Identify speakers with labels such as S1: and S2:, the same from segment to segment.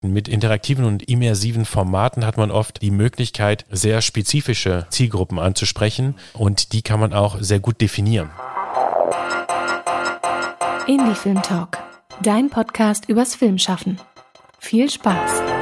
S1: Mit interaktiven und immersiven Formaten hat man oft die Möglichkeit, sehr spezifische Zielgruppen anzusprechen und die kann man auch sehr gut definieren.
S2: Indie Film Talk, dein Podcast übers Filmschaffen. Viel Spaß!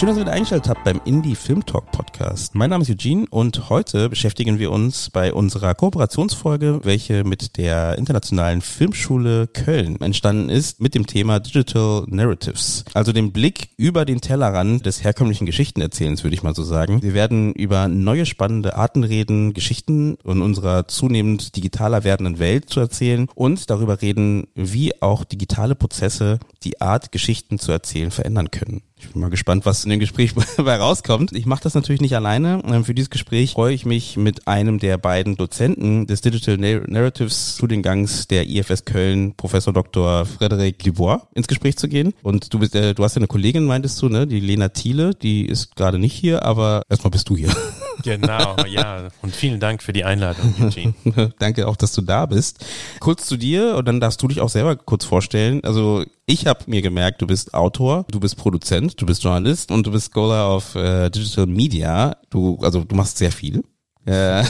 S3: Schön, dass ihr wieder eingestellt habt beim Indie Film Talk Podcast. Mein Name ist Eugene und heute beschäftigen wir uns bei unserer Kooperationsfolge, welche mit der Internationalen Filmschule Köln entstanden ist, mit dem Thema Digital Narratives. Also dem Blick über den Tellerrand des herkömmlichen Geschichtenerzählens, würde ich mal so sagen. Wir werden über neue spannende Arten reden, Geschichten in unserer zunehmend digitaler werdenden Welt zu erzählen und darüber reden, wie auch digitale Prozesse die Art, Geschichten zu erzählen, verändern können. Ich bin mal gespannt, was in dem Gespräch dabei rauskommt. Ich mache das natürlich nicht alleine. Ähm, für dieses Gespräch freue ich mich mit einem der beiden Dozenten des Digital Narratives Studiengangs der IFS Köln, Professor Dr. Frederic Libois, ins Gespräch zu gehen. Und du bist, äh, du hast ja eine Kollegin, meintest du, ne? Die Lena Thiele, die ist gerade nicht hier, aber erstmal bist du hier.
S1: Genau, ja. Und vielen Dank für die Einladung, Eugene.
S3: Danke auch, dass du da bist. Kurz zu dir und dann darfst du dich auch selber kurz vorstellen. Also ich habe mir gemerkt, du bist Autor, du bist Produzent, du bist Journalist und du bist Scholar of äh, Digital Media. Du, also du machst sehr viel.
S1: Äh.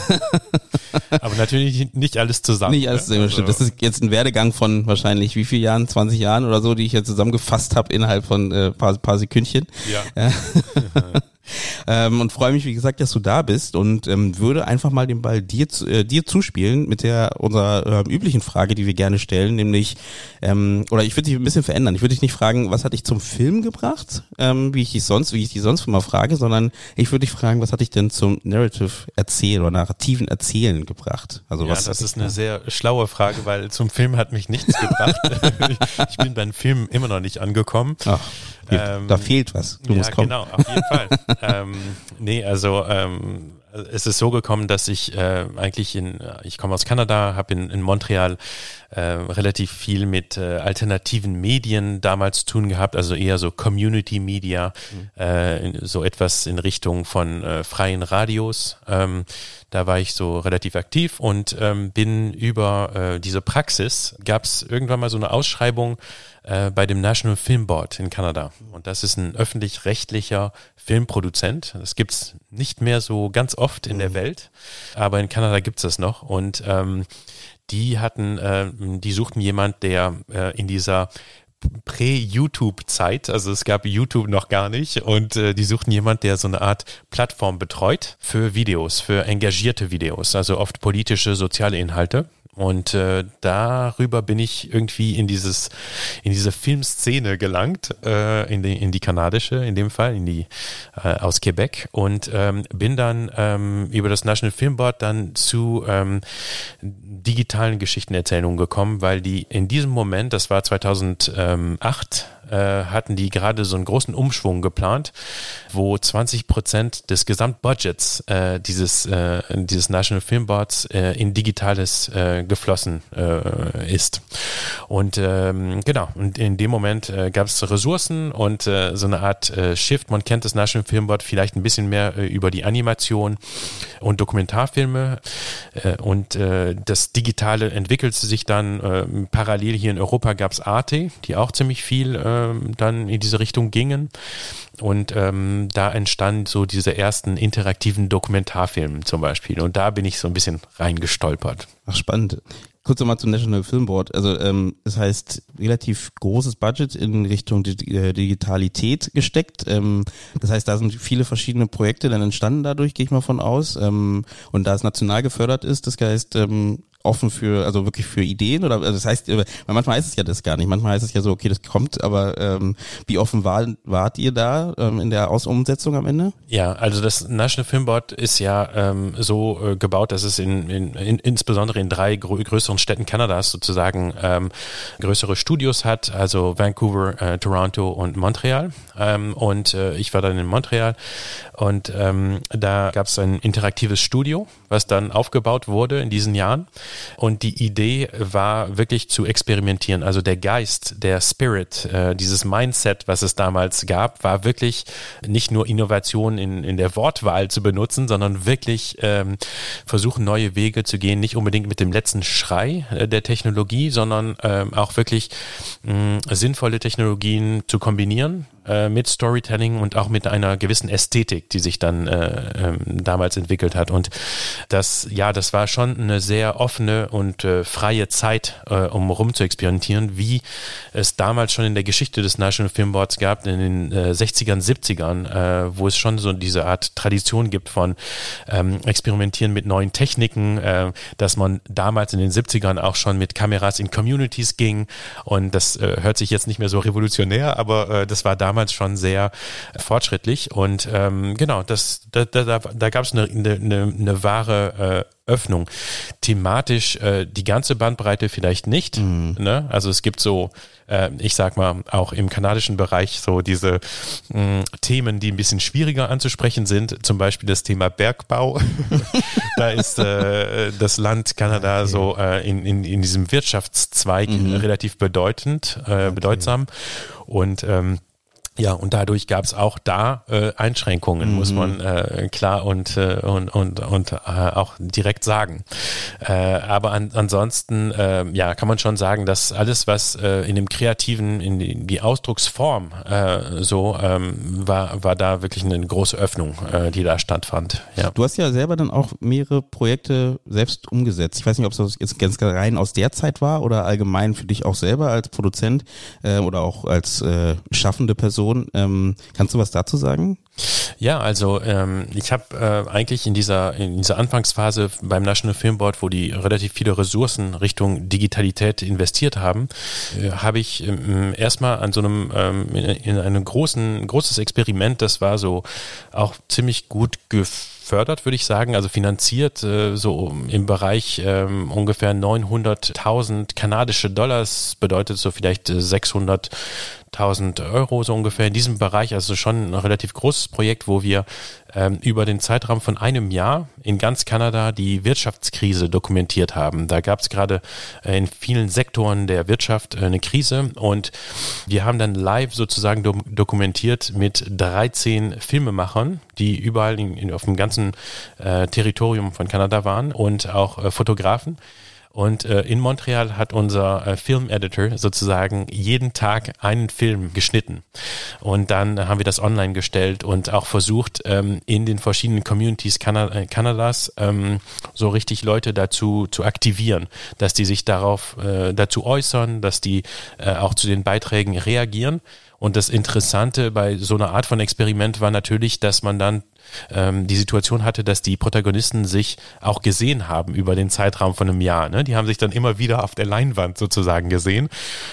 S1: Aber natürlich nicht alles zusammen.
S3: Nicht alles zusammen, also. Das ist jetzt ein Werdegang von wahrscheinlich wie viel Jahren, 20 Jahren oder so, die ich jetzt zusammengefasst habe innerhalb von äh, paar, paar Sekündchen.
S1: Ja.
S3: Ähm, und freue mich, wie gesagt, dass du da bist und ähm, würde einfach mal den Ball dir, äh, dir zuspielen mit der unserer äh, üblichen Frage, die wir gerne stellen, nämlich, ähm, oder ich würde dich ein bisschen verändern. Ich würde dich nicht fragen, was hat dich zum Film gebracht, ähm, wie ich dich sonst, wie ich dich sonst immer frage, sondern ich würde dich fragen, was hat dich denn zum Narrative Erzählen oder narrativen Erzählen gebracht?
S1: Also ja, was das ist eine sehr schlaue Frage, weil zum Film hat mich nichts gebracht. ich bin beim Film immer noch nicht angekommen.
S3: Ach. Ähm, da fehlt was.
S1: Du ja, musst kommen. Genau, auf jeden Fall. ähm, nee, also ähm, es ist so gekommen, dass ich äh, eigentlich in, ich komme aus Kanada, habe in, in Montreal äh, relativ viel mit äh, alternativen Medien damals zu tun gehabt, also eher so Community Media, mhm. äh, so etwas in Richtung von äh, freien Radios. Ähm, da war ich so relativ aktiv und ähm, bin über äh, diese Praxis, gab es irgendwann mal so eine Ausschreibung äh, bei dem National Film Board in Kanada. Und das ist ein öffentlich-rechtlicher Filmproduzent. Das gibt's nicht mehr so ganz oft in der mhm. Welt, aber in Kanada gibt's das noch. Und ähm, die hatten, äh, die suchten jemand, der äh, in dieser Prä-YouTube-Zeit, also es gab YouTube noch gar nicht und äh, die suchten jemand, der so eine Art Plattform betreut für Videos, für engagierte Videos, also oft politische, soziale Inhalte. Und äh, darüber bin ich irgendwie in dieses, in diese Filmszene gelangt, äh, in, die, in die kanadische, in dem Fall, in die äh, aus Quebec. Und ähm, bin dann ähm, über das National Film Board dann zu ähm, digitalen Geschichtenerzählungen gekommen, weil die in diesem Moment, das war 2008, äh, hatten die gerade so einen großen Umschwung geplant, wo 20 Prozent des Gesamtbudgets äh, dieses, äh, dieses National Film Boards äh, in Digitales äh, geflossen äh, ist. Und ähm, genau, und in dem Moment äh, gab es Ressourcen und äh, so eine Art äh, Shift. Man kennt das National Film Board vielleicht ein bisschen mehr äh, über die Animation und Dokumentarfilme äh, und äh, das Digitale entwickelte sich dann äh, parallel hier in Europa gab es Arte, die auch ziemlich viel äh, dann in diese Richtung gingen. Und ähm, da entstand so diese ersten interaktiven Dokumentarfilme zum Beispiel. Und da bin ich so ein bisschen reingestolpert.
S3: Ach, spannend. Kurz nochmal zum National Film Board. Also ähm, das heißt, relativ großes Budget in Richtung äh, Digitalität gesteckt. Ähm, das heißt, da sind viele verschiedene Projekte dann entstanden dadurch, gehe ich mal von aus. Ähm, und da es national gefördert ist, das heißt, ähm, offen für, also wirklich für Ideen oder also das heißt, weil manchmal heißt es ja das gar nicht. Manchmal heißt es ja so, okay, das kommt, aber ähm, wie offen war, wart ihr da ähm, in der Aus Umsetzung am Ende?
S1: Ja, also das National Film Board ist ja ähm, so äh, gebaut, dass es in, in, in insbesondere in drei grö größeren Städten Kanadas sozusagen ähm, größere Studios hat, also Vancouver, äh, Toronto und Montreal. Ähm, und äh, ich war dann in Montreal und ähm, da gab es ein interaktives Studio, was dann aufgebaut wurde in diesen Jahren. Und die Idee war wirklich zu experimentieren. Also der Geist, der Spirit, äh, dieses Mindset, was es damals gab, war wirklich nicht nur Innovation in, in der Wortwahl zu benutzen, sondern wirklich ähm, versuchen, neue Wege zu gehen, nicht unbedingt mit dem letzten Schrei äh, der Technologie, sondern ähm, auch wirklich mh, sinnvolle Technologien zu kombinieren äh, mit Storytelling und auch mit einer gewissen Ästhetik, die sich dann äh, ähm, damals entwickelt hat. Und das, ja, das war schon eine sehr offene und äh, freie Zeit, äh, um experimentieren, wie es damals schon in der Geschichte des National Film Boards gab, in den äh, 60ern, 70ern, äh, wo es schon so diese Art Tradition gibt von ähm, Experimentieren mit neuen Techniken, äh, dass man damals in den 70ern auch schon mit Kameras in Communities ging. Und das äh, hört sich jetzt nicht mehr so revolutionär, aber das war damals schon sehr fortschrittlich. Und ähm, genau, das, da, da, da gab es eine, eine, eine wahre äh, Öffnung. Thematisch äh, die ganze Bandbreite vielleicht nicht. Mhm. Ne? Also es gibt so, äh, ich sag mal, auch im kanadischen Bereich so diese mh, Themen, die ein bisschen schwieriger anzusprechen sind. Zum Beispiel das Thema Bergbau. da ist äh, das Land Kanada okay. so äh, in, in, in diesem Wirtschaftszweig mhm. relativ bedeutend, äh, okay. bedeutsam. Und ähm, ja, und dadurch gab es auch da äh, Einschränkungen, mhm. muss man äh, klar und, äh, und, und, und äh, auch direkt sagen. Äh, aber an, ansonsten äh, ja, kann man schon sagen, dass alles, was äh, in dem Kreativen, in die, die Ausdrucksform äh, so ähm, war, war da wirklich eine große Öffnung, äh, die da stattfand. Ja.
S3: Du hast ja selber dann auch mehrere Projekte selbst umgesetzt. Ich weiß nicht, ob es jetzt ganz rein aus der Zeit war oder allgemein für dich auch selber als Produzent äh, oder auch als äh, schaffende Person Person. Ähm, kannst du was dazu sagen?
S1: Ja, also ähm, ich habe äh, eigentlich in dieser in dieser Anfangsphase beim National Film Board, wo die relativ viele Ressourcen Richtung Digitalität investiert haben, äh, habe ich ähm, erstmal an so einem ähm, in, in einem großen großes Experiment, das war so auch ziemlich gut gefördert, würde ich sagen, also finanziert äh, so im Bereich ähm, ungefähr 900.000 kanadische Dollars, bedeutet so vielleicht 600 äh, 1000 Euro so ungefähr in diesem Bereich, also schon ein relativ großes Projekt, wo wir ähm, über den Zeitraum von einem Jahr in ganz Kanada die Wirtschaftskrise dokumentiert haben. Da gab es gerade äh, in vielen Sektoren der Wirtschaft äh, eine Krise und wir haben dann live sozusagen do dokumentiert mit 13 Filmemachern, die überall in, in, auf dem ganzen äh, Territorium von Kanada waren und auch äh, Fotografen. Und äh, in Montreal hat unser äh, Film-Editor sozusagen jeden Tag einen Film geschnitten. Und dann haben wir das online gestellt und auch versucht, ähm, in den verschiedenen Communities Kanada, äh, Kanadas ähm, so richtig Leute dazu zu aktivieren, dass die sich darauf äh, dazu äußern, dass die äh, auch zu den Beiträgen reagieren. Und das Interessante bei so einer Art von Experiment war natürlich, dass man dann ähm, die Situation hatte, dass die Protagonisten sich auch gesehen haben über den Zeitraum von einem Jahr. Ne? Die haben sich dann immer wieder auf der Leinwand sozusagen gesehen,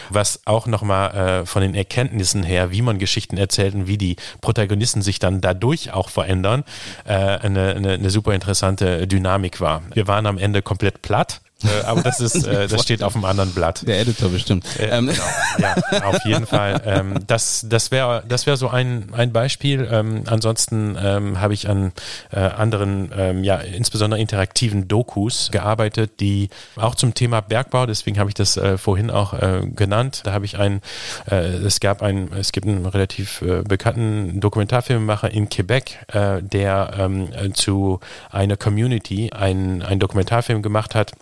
S1: was auch nochmal äh, von den Erkenntnissen her, wie man Geschichten erzählt und wie die Protagonisten sich dann dadurch auch verändern, äh, eine, eine, eine super interessante Dynamik war. Wir waren am Ende komplett platt äh, aber das ist, äh, das steht auf einem anderen Blatt.
S3: Der Editor bestimmt.
S1: Äh, ähm. genau. Ja, auf jeden Fall. Ähm, das das wäre das wäre so ein, ein Beispiel. Ähm, ansonsten ähm, habe ich an äh, anderen, ähm, ja, insbesondere interaktiven Dokus gearbeitet, die auch zum Thema Bergbau, deswegen habe ich das äh, vorhin auch äh, genannt. Da habe ich einen, es gab einen, es gibt einen relativ bekannten Dokumentarfilmemacher in Quebec, der ähm, zu einer Community einen, einen Dokumentarfilm gemacht hat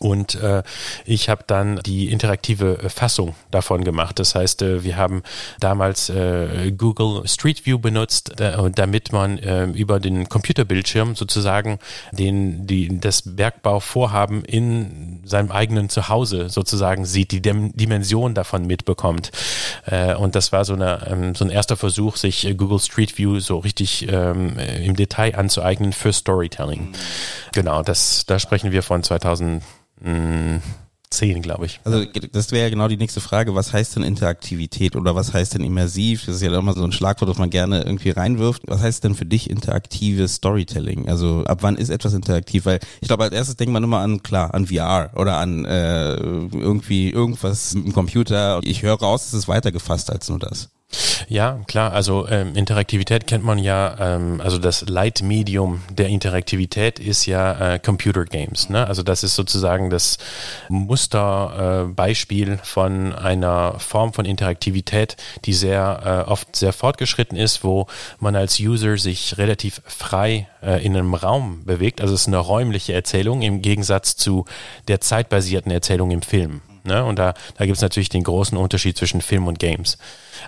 S1: und äh, ich habe dann die interaktive äh, Fassung davon gemacht. Das heißt, äh, wir haben damals äh, Google Street View benutzt, damit man äh, über den Computerbildschirm sozusagen den, die, das Bergbauvorhaben in seinem eigenen Zuhause sozusagen sieht, die Dem Dimension davon mitbekommt. Äh, und das war so, eine, ähm, so ein erster Versuch, sich äh, Google Street View so richtig ähm, im Detail anzueignen für Storytelling. Mhm. Genau, das, da sprechen wir von 2000 Mm, zehn, glaube ich.
S3: Also das wäre ja genau die nächste Frage. Was heißt denn Interaktivität oder was heißt denn immersiv? Das ist ja immer so ein Schlagwort, das man gerne irgendwie reinwirft. Was heißt denn für dich interaktives Storytelling? Also ab wann ist etwas interaktiv? Weil ich glaube, als erstes denkt man immer an, klar, an VR oder an äh, irgendwie irgendwas im Computer. Ich höre raus, es ist weiter gefasst als nur das.
S1: Ja, klar. Also ähm, Interaktivität kennt man ja. Ähm, also das Leitmedium der Interaktivität ist ja äh, Computer Games. Ne? Also das ist sozusagen das Musterbeispiel äh, von einer Form von Interaktivität, die sehr äh, oft sehr fortgeschritten ist, wo man als User sich relativ frei äh, in einem Raum bewegt. Also es ist eine räumliche Erzählung im Gegensatz zu der zeitbasierten Erzählung im Film. Ne? Und da, da gibt es natürlich den großen Unterschied zwischen Film und Games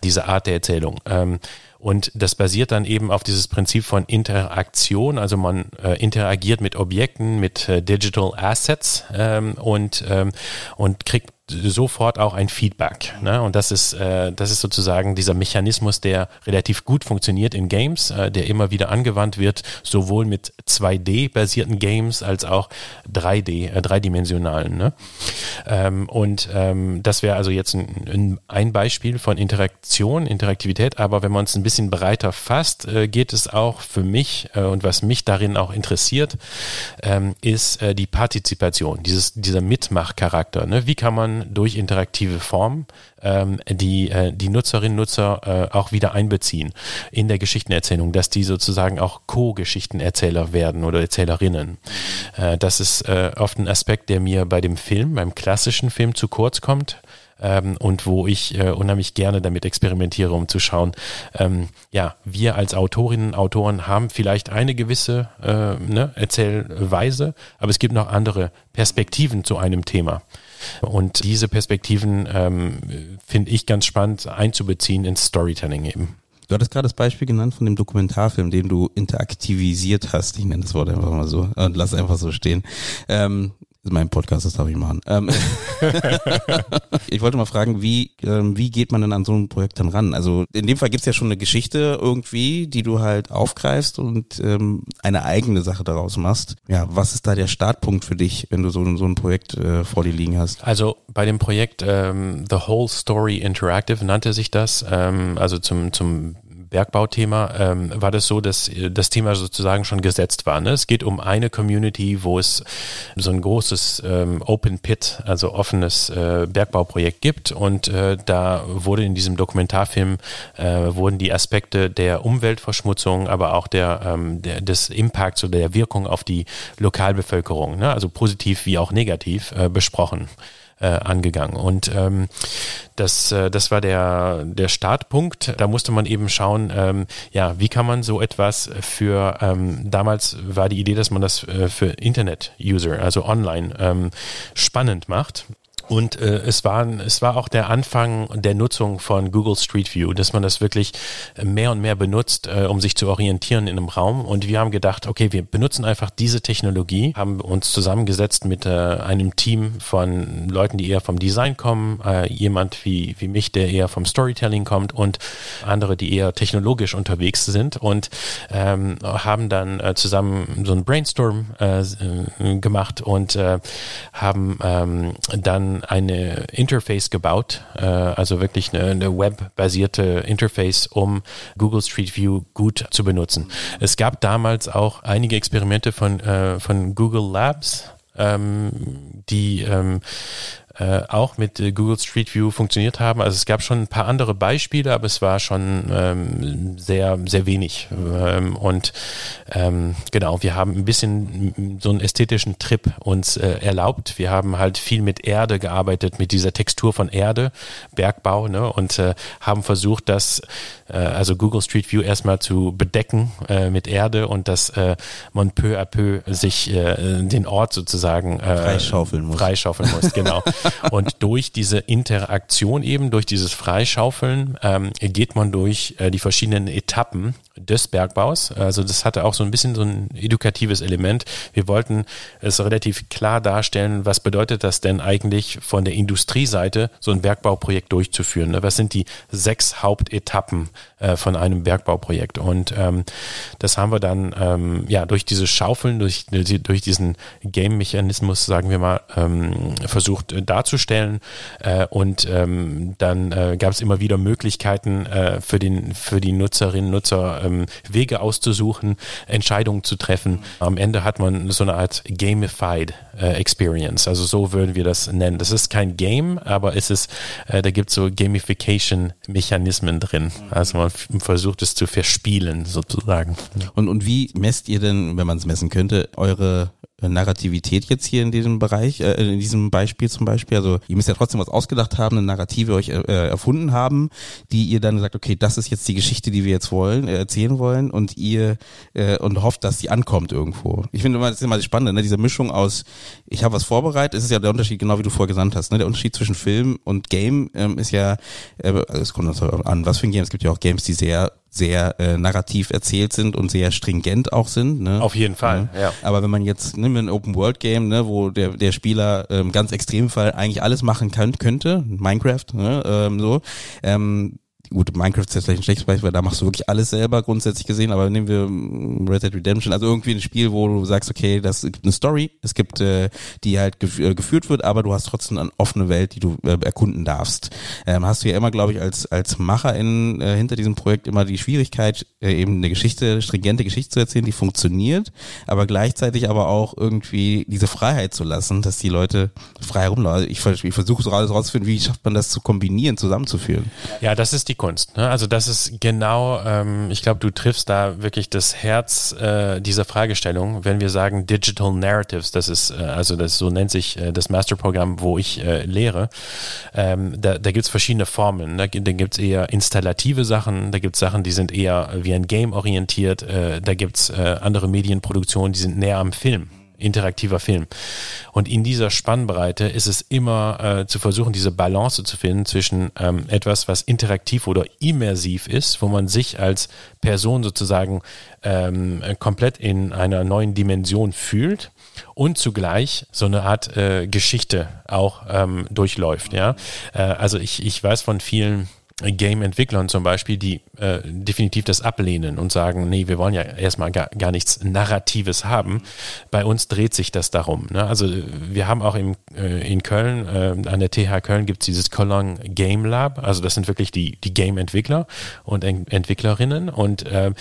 S1: diese Art der Erzählung. Ähm, und das basiert dann eben auf dieses Prinzip von Interaktion. Also man äh, interagiert mit Objekten, mit äh, Digital Assets ähm, und, ähm, und kriegt sofort auch ein Feedback. Ne? Und das ist, äh, das ist sozusagen dieser Mechanismus, der relativ gut funktioniert in Games, äh, der immer wieder angewandt wird, sowohl mit 2D-basierten Games als auch 3D, äh, dreidimensionalen. Ne? Ähm, und ähm, das wäre also jetzt ein, ein Beispiel von Interaktion, Interaktivität. Aber wenn man es ein bisschen breiter fasst, äh, geht es auch für mich äh, und was mich darin auch interessiert, ähm, ist äh, die Partizipation, dieses, dieser Mitmachcharakter. Ne? Wie kann man durch interaktive Formen ähm, die, äh, die Nutzerinnen und Nutzer äh, auch wieder einbeziehen in der Geschichtenerzählung, dass die sozusagen auch Co-Geschichtenerzähler werden oder Erzählerinnen. Äh, das ist äh, oft ein Aspekt, der mir bei dem Film, beim klassischen Film zu kurz kommt. Ähm, und wo ich äh, unheimlich gerne damit experimentiere, um zu schauen, ähm, ja, wir als Autorinnen und Autoren haben vielleicht eine gewisse äh, ne, Erzählweise, aber es gibt noch andere Perspektiven zu einem Thema. Und diese Perspektiven ähm, finde ich ganz spannend einzubeziehen ins Storytelling eben.
S3: Du hattest gerade das Beispiel genannt von dem Dokumentarfilm, den du interaktivisiert hast. Ich nenne das Wort einfach mal so und lass einfach so stehen. Ähm, ist mein Podcast, das darf ich machen. Ähm ich wollte mal fragen, wie, ähm, wie geht man denn an so ein Projekt dann ran? Also in dem Fall gibt's ja schon eine Geschichte irgendwie, die du halt aufgreifst und ähm, eine eigene Sache daraus machst. Ja, was ist da der Startpunkt für dich, wenn du so, so ein Projekt äh, vor dir liegen hast?
S1: Also bei dem Projekt ähm, The Whole Story Interactive nannte sich das, ähm, also zum, zum Bergbauthema ähm, war das so, dass äh, das Thema sozusagen schon gesetzt war. Ne? Es geht um eine Community, wo es so ein großes ähm, Open Pit, also offenes äh, Bergbauprojekt gibt und äh, da wurde in diesem Dokumentarfilm äh, wurden die Aspekte der Umweltverschmutzung, aber auch der, ähm, der des Impacts oder der Wirkung auf die Lokalbevölkerung, ne? also positiv wie auch negativ äh, besprochen äh, angegangen. Und ähm, das, äh, das war der, der Startpunkt. Da musste man eben schauen, ähm, ja, wie kann man so etwas für, ähm, damals war die Idee, dass man das äh, für Internet-User, also online, ähm, spannend macht. Und äh, es, war, es war auch der Anfang der Nutzung von Google Street View, dass man das wirklich mehr und mehr benutzt, äh, um sich zu orientieren in einem Raum. Und wir haben gedacht, okay, wir benutzen einfach diese Technologie, haben uns zusammengesetzt mit äh, einem Team von Leuten, die eher vom Design kommen, äh, jemand wie, wie mich, der eher vom Storytelling kommt und andere, die eher technologisch unterwegs sind und ähm, haben dann äh, zusammen so ein Brainstorm äh, äh gemacht und äh, haben ähm, dann eine Interface gebaut, äh, also wirklich eine, eine webbasierte Interface, um Google Street View gut zu benutzen. Es gab damals auch einige Experimente von, äh, von Google Labs, ähm, die ähm, äh, auch mit äh, Google Street View funktioniert haben. Also es gab schon ein paar andere Beispiele, aber es war schon ähm, sehr, sehr wenig. Ähm, und ähm, genau, wir haben ein bisschen so einen ästhetischen Trip uns äh, erlaubt. Wir haben halt viel mit Erde gearbeitet, mit dieser Textur von Erde, Bergbau, ne, und äh, haben versucht, das, äh, also Google Street View erstmal zu bedecken äh, mit Erde und dass man peu à peu sich den Ort sozusagen
S3: freischaufeln muss.
S1: Freischaufeln muss, genau. Und durch diese Interaktion eben, durch dieses Freischaufeln, ähm, geht man durch äh, die verschiedenen Etappen des Bergbaus. Also das hatte auch so ein bisschen so ein edukatives Element. Wir wollten es relativ klar darstellen, was bedeutet das denn eigentlich von der Industrieseite, so ein Bergbauprojekt durchzuführen. Ne? Was sind die sechs Hauptetappen äh, von einem Bergbauprojekt? Und ähm, das haben wir dann ähm, ja durch dieses Schaufeln, durch, durch diesen Game-Mechanismus, sagen wir mal, ähm, versucht darzustellen. Äh, und ähm, dann äh, gab es immer wieder Möglichkeiten äh, für, den, für die Nutzerinnen und Nutzer ähm, Wege auszusuchen, Entscheidungen zu treffen. Am Ende hat man so eine Art gamified äh, Experience. Also so würden wir das nennen. Das ist kein Game, aber es ist, äh, da gibt es so Gamification-Mechanismen drin. Also man versucht es zu verspielen sozusagen.
S3: Und, und wie messt ihr denn, wenn man es messen könnte, eure Narrativität jetzt hier in diesem Bereich, äh, in diesem Beispiel zum Beispiel. Also ihr müsst ja trotzdem was ausgedacht haben, eine Narrative euch äh, erfunden haben, die ihr dann sagt, okay, das ist jetzt die Geschichte, die wir jetzt wollen, äh, erzählen wollen und ihr äh, und hofft, dass die ankommt irgendwo. Ich finde immer, das ist immer das Spannende, ne? diese Mischung aus, ich habe was vorbereitet, es ist ja der Unterschied, genau wie du vorher gesagt hast, ne? der Unterschied zwischen Film und Game ähm, ist ja, äh, es kommt an, was für ein Game, es gibt ja auch Games, die sehr sehr äh, narrativ erzählt sind und sehr stringent auch sind. Ne?
S1: Auf jeden Fall, ja. ja.
S3: Aber wenn man jetzt nimmt ein Open World Game, ne, wo der der Spieler ähm, ganz extrem Fall eigentlich alles machen kann, könnte, Minecraft, ne, ähm, so, ähm, gut, Minecraft ist jetzt vielleicht ein schlechtes Beispiel, weil da machst du wirklich alles selber grundsätzlich gesehen, aber nehmen wir mm, Red Dead Redemption, also irgendwie ein Spiel, wo du sagst, okay, das gibt eine Story, es gibt, äh, die halt gef äh, geführt wird, aber du hast trotzdem eine offene Welt, die du äh, erkunden darfst. Ähm, hast du ja immer, glaube ich, als, als Macher in, äh, hinter diesem Projekt immer die Schwierigkeit, äh, eben eine Geschichte, stringente Geschichte zu erzählen, die funktioniert, aber gleichzeitig aber auch irgendwie diese Freiheit zu lassen, dass die Leute frei herumlaufen. Ich, ich versuche so alles rauszufinden, wie schafft man das zu kombinieren, zusammenzuführen.
S1: Ja, das ist die Kunst. Ne? Also das ist genau, ähm, ich glaube, du triffst da wirklich das Herz äh, dieser Fragestellung, wenn wir sagen Digital Narratives, das ist, äh, also das so nennt sich äh, das Masterprogramm, wo ich äh, lehre, ähm, da, da gibt es verschiedene Formen. Da, da gibt es eher installative Sachen, da gibt es Sachen, die sind eher wie ein Game orientiert, äh, da gibt es äh, andere Medienproduktionen, die sind näher am Film interaktiver Film. Und in dieser Spannbreite ist es immer äh, zu versuchen, diese Balance zu finden zwischen ähm, etwas, was interaktiv oder immersiv ist, wo man sich als Person sozusagen ähm, komplett in einer neuen Dimension fühlt und zugleich so eine Art äh, Geschichte auch ähm, durchläuft. Ja, äh, also ich, ich weiß von vielen Game-Entwicklern zum Beispiel, die äh, definitiv das ablehnen und sagen, nee, wir wollen ja erstmal gar, gar nichts Narratives haben. Bei uns dreht sich das darum. Ne? Also wir haben auch im, äh, in Köln, äh, an der TH Köln gibt es dieses Cologne Game Lab. Also das sind wirklich die, die Game-Entwickler und Ent Entwicklerinnen und äh,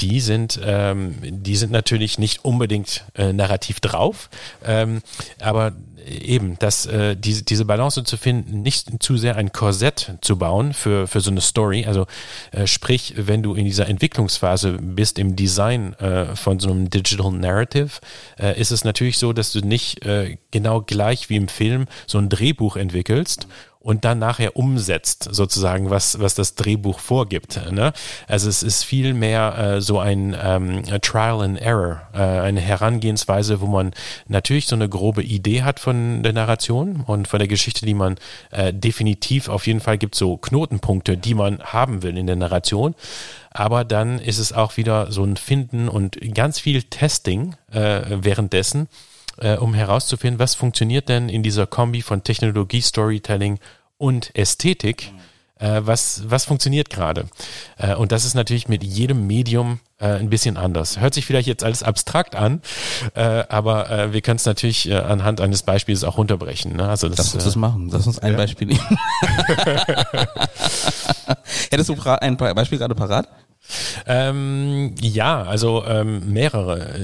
S1: die sind, ähm, die sind natürlich nicht unbedingt äh, narrativ drauf, ähm, aber eben, dass äh, diese, diese Balance zu finden, nicht zu sehr ein Korsett zu bauen für, für so eine Story. Also äh, sprich, wenn du in dieser Entwicklungsphase bist im Design äh, von so einem Digital Narrative, äh, ist es natürlich so, dass du nicht äh, genau gleich wie im Film so ein Drehbuch entwickelst und dann nachher umsetzt, sozusagen, was, was das Drehbuch vorgibt. Ne? Also es ist viel mehr äh, so ein ähm, Trial and Error, äh, eine Herangehensweise, wo man natürlich so eine grobe Idee hat von der Narration und von der Geschichte, die man äh, definitiv auf jeden Fall gibt so Knotenpunkte, die man haben will in der Narration. Aber dann ist es auch wieder so ein Finden und ganz viel Testing äh, währenddessen äh, um herauszufinden, was funktioniert denn in dieser Kombi von Technologie, Storytelling und Ästhetik. Äh, was, was funktioniert gerade? Äh, und das ist natürlich mit jedem Medium äh, ein bisschen anders. Hört sich vielleicht jetzt alles abstrakt an, äh, aber äh, wir können es natürlich anhand eines Beispiels auch runterbrechen. Ne? Also das,
S3: Lass uns das machen. Lass uns ein. Beispiel nehmen. Hättest du ein Beispiel gerade parat?
S1: Ähm, ja, also ähm, mehrere.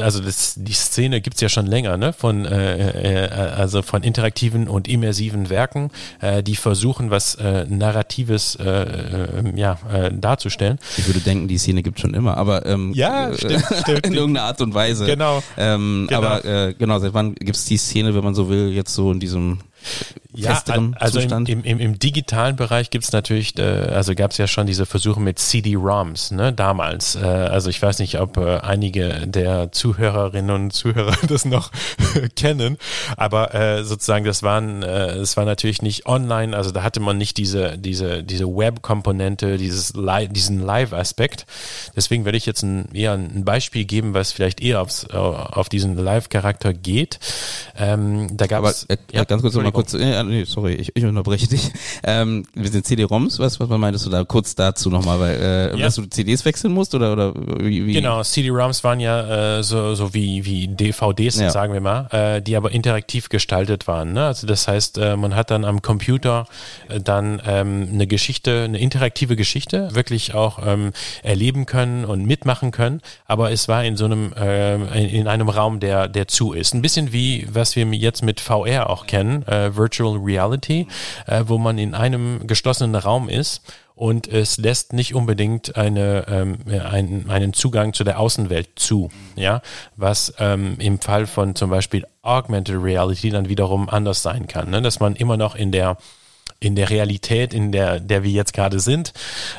S1: Also das, die Szene gibt's ja schon länger, ne? Von äh, äh, also von interaktiven und immersiven Werken, äh, die versuchen, was äh, Narratives äh, äh, ja, äh, darzustellen.
S3: Ich würde denken, die Szene gibt's schon immer, aber ähm,
S1: ja, stimmt, stimmt.
S3: in irgendeiner Art und Weise.
S1: Genau.
S3: Ähm, genau. Aber äh, genau, seit wann gibt's die Szene, wenn man so will, jetzt so in diesem
S1: ja, also im, im, im, im, digitalen Bereich gibt's natürlich, äh, also gab's ja schon diese Versuche mit CD-ROMs, ne, damals. Äh, also ich weiß nicht, ob äh, einige der Zuhörerinnen und Zuhörer das noch kennen, aber äh, sozusagen das waren, äh, es war natürlich nicht online, also da hatte man nicht diese, diese, diese Web-Komponente, dieses Li diesen Live-Aspekt. Deswegen werde ich jetzt ein, eher ein Beispiel geben, was vielleicht eher aufs, auf diesen Live-Charakter geht. Ähm, da gab's
S3: aber, äh, ja, ganz kurz mal kurz, äh, nee, sorry, ich, ich unterbreche dich. Ähm, wir sind CD-ROMs, was, was meintest du da kurz dazu nochmal, weil äh, ja. dass du CDs wechseln musst oder oder wie? wie?
S1: Genau, CD-ROMs waren ja äh, so so wie wie DVDs, ja. sagen wir mal, äh, die aber interaktiv gestaltet waren. Ne? Also das heißt, äh, man hat dann am Computer äh, dann ähm, eine Geschichte, eine interaktive Geschichte wirklich auch ähm, erleben können und mitmachen können, aber es war in so einem äh, in, in einem Raum, der der zu ist. Ein bisschen wie was wir jetzt mit VR auch kennen, äh, Virtual Reality, äh, wo man in einem geschlossenen Raum ist und es lässt nicht unbedingt eine, ähm, einen, einen Zugang zu der Außenwelt zu, ja, was ähm, im Fall von zum Beispiel Augmented Reality dann wiederum anders sein kann, ne? dass man immer noch in der in der Realität, in der, der wir jetzt gerade sind,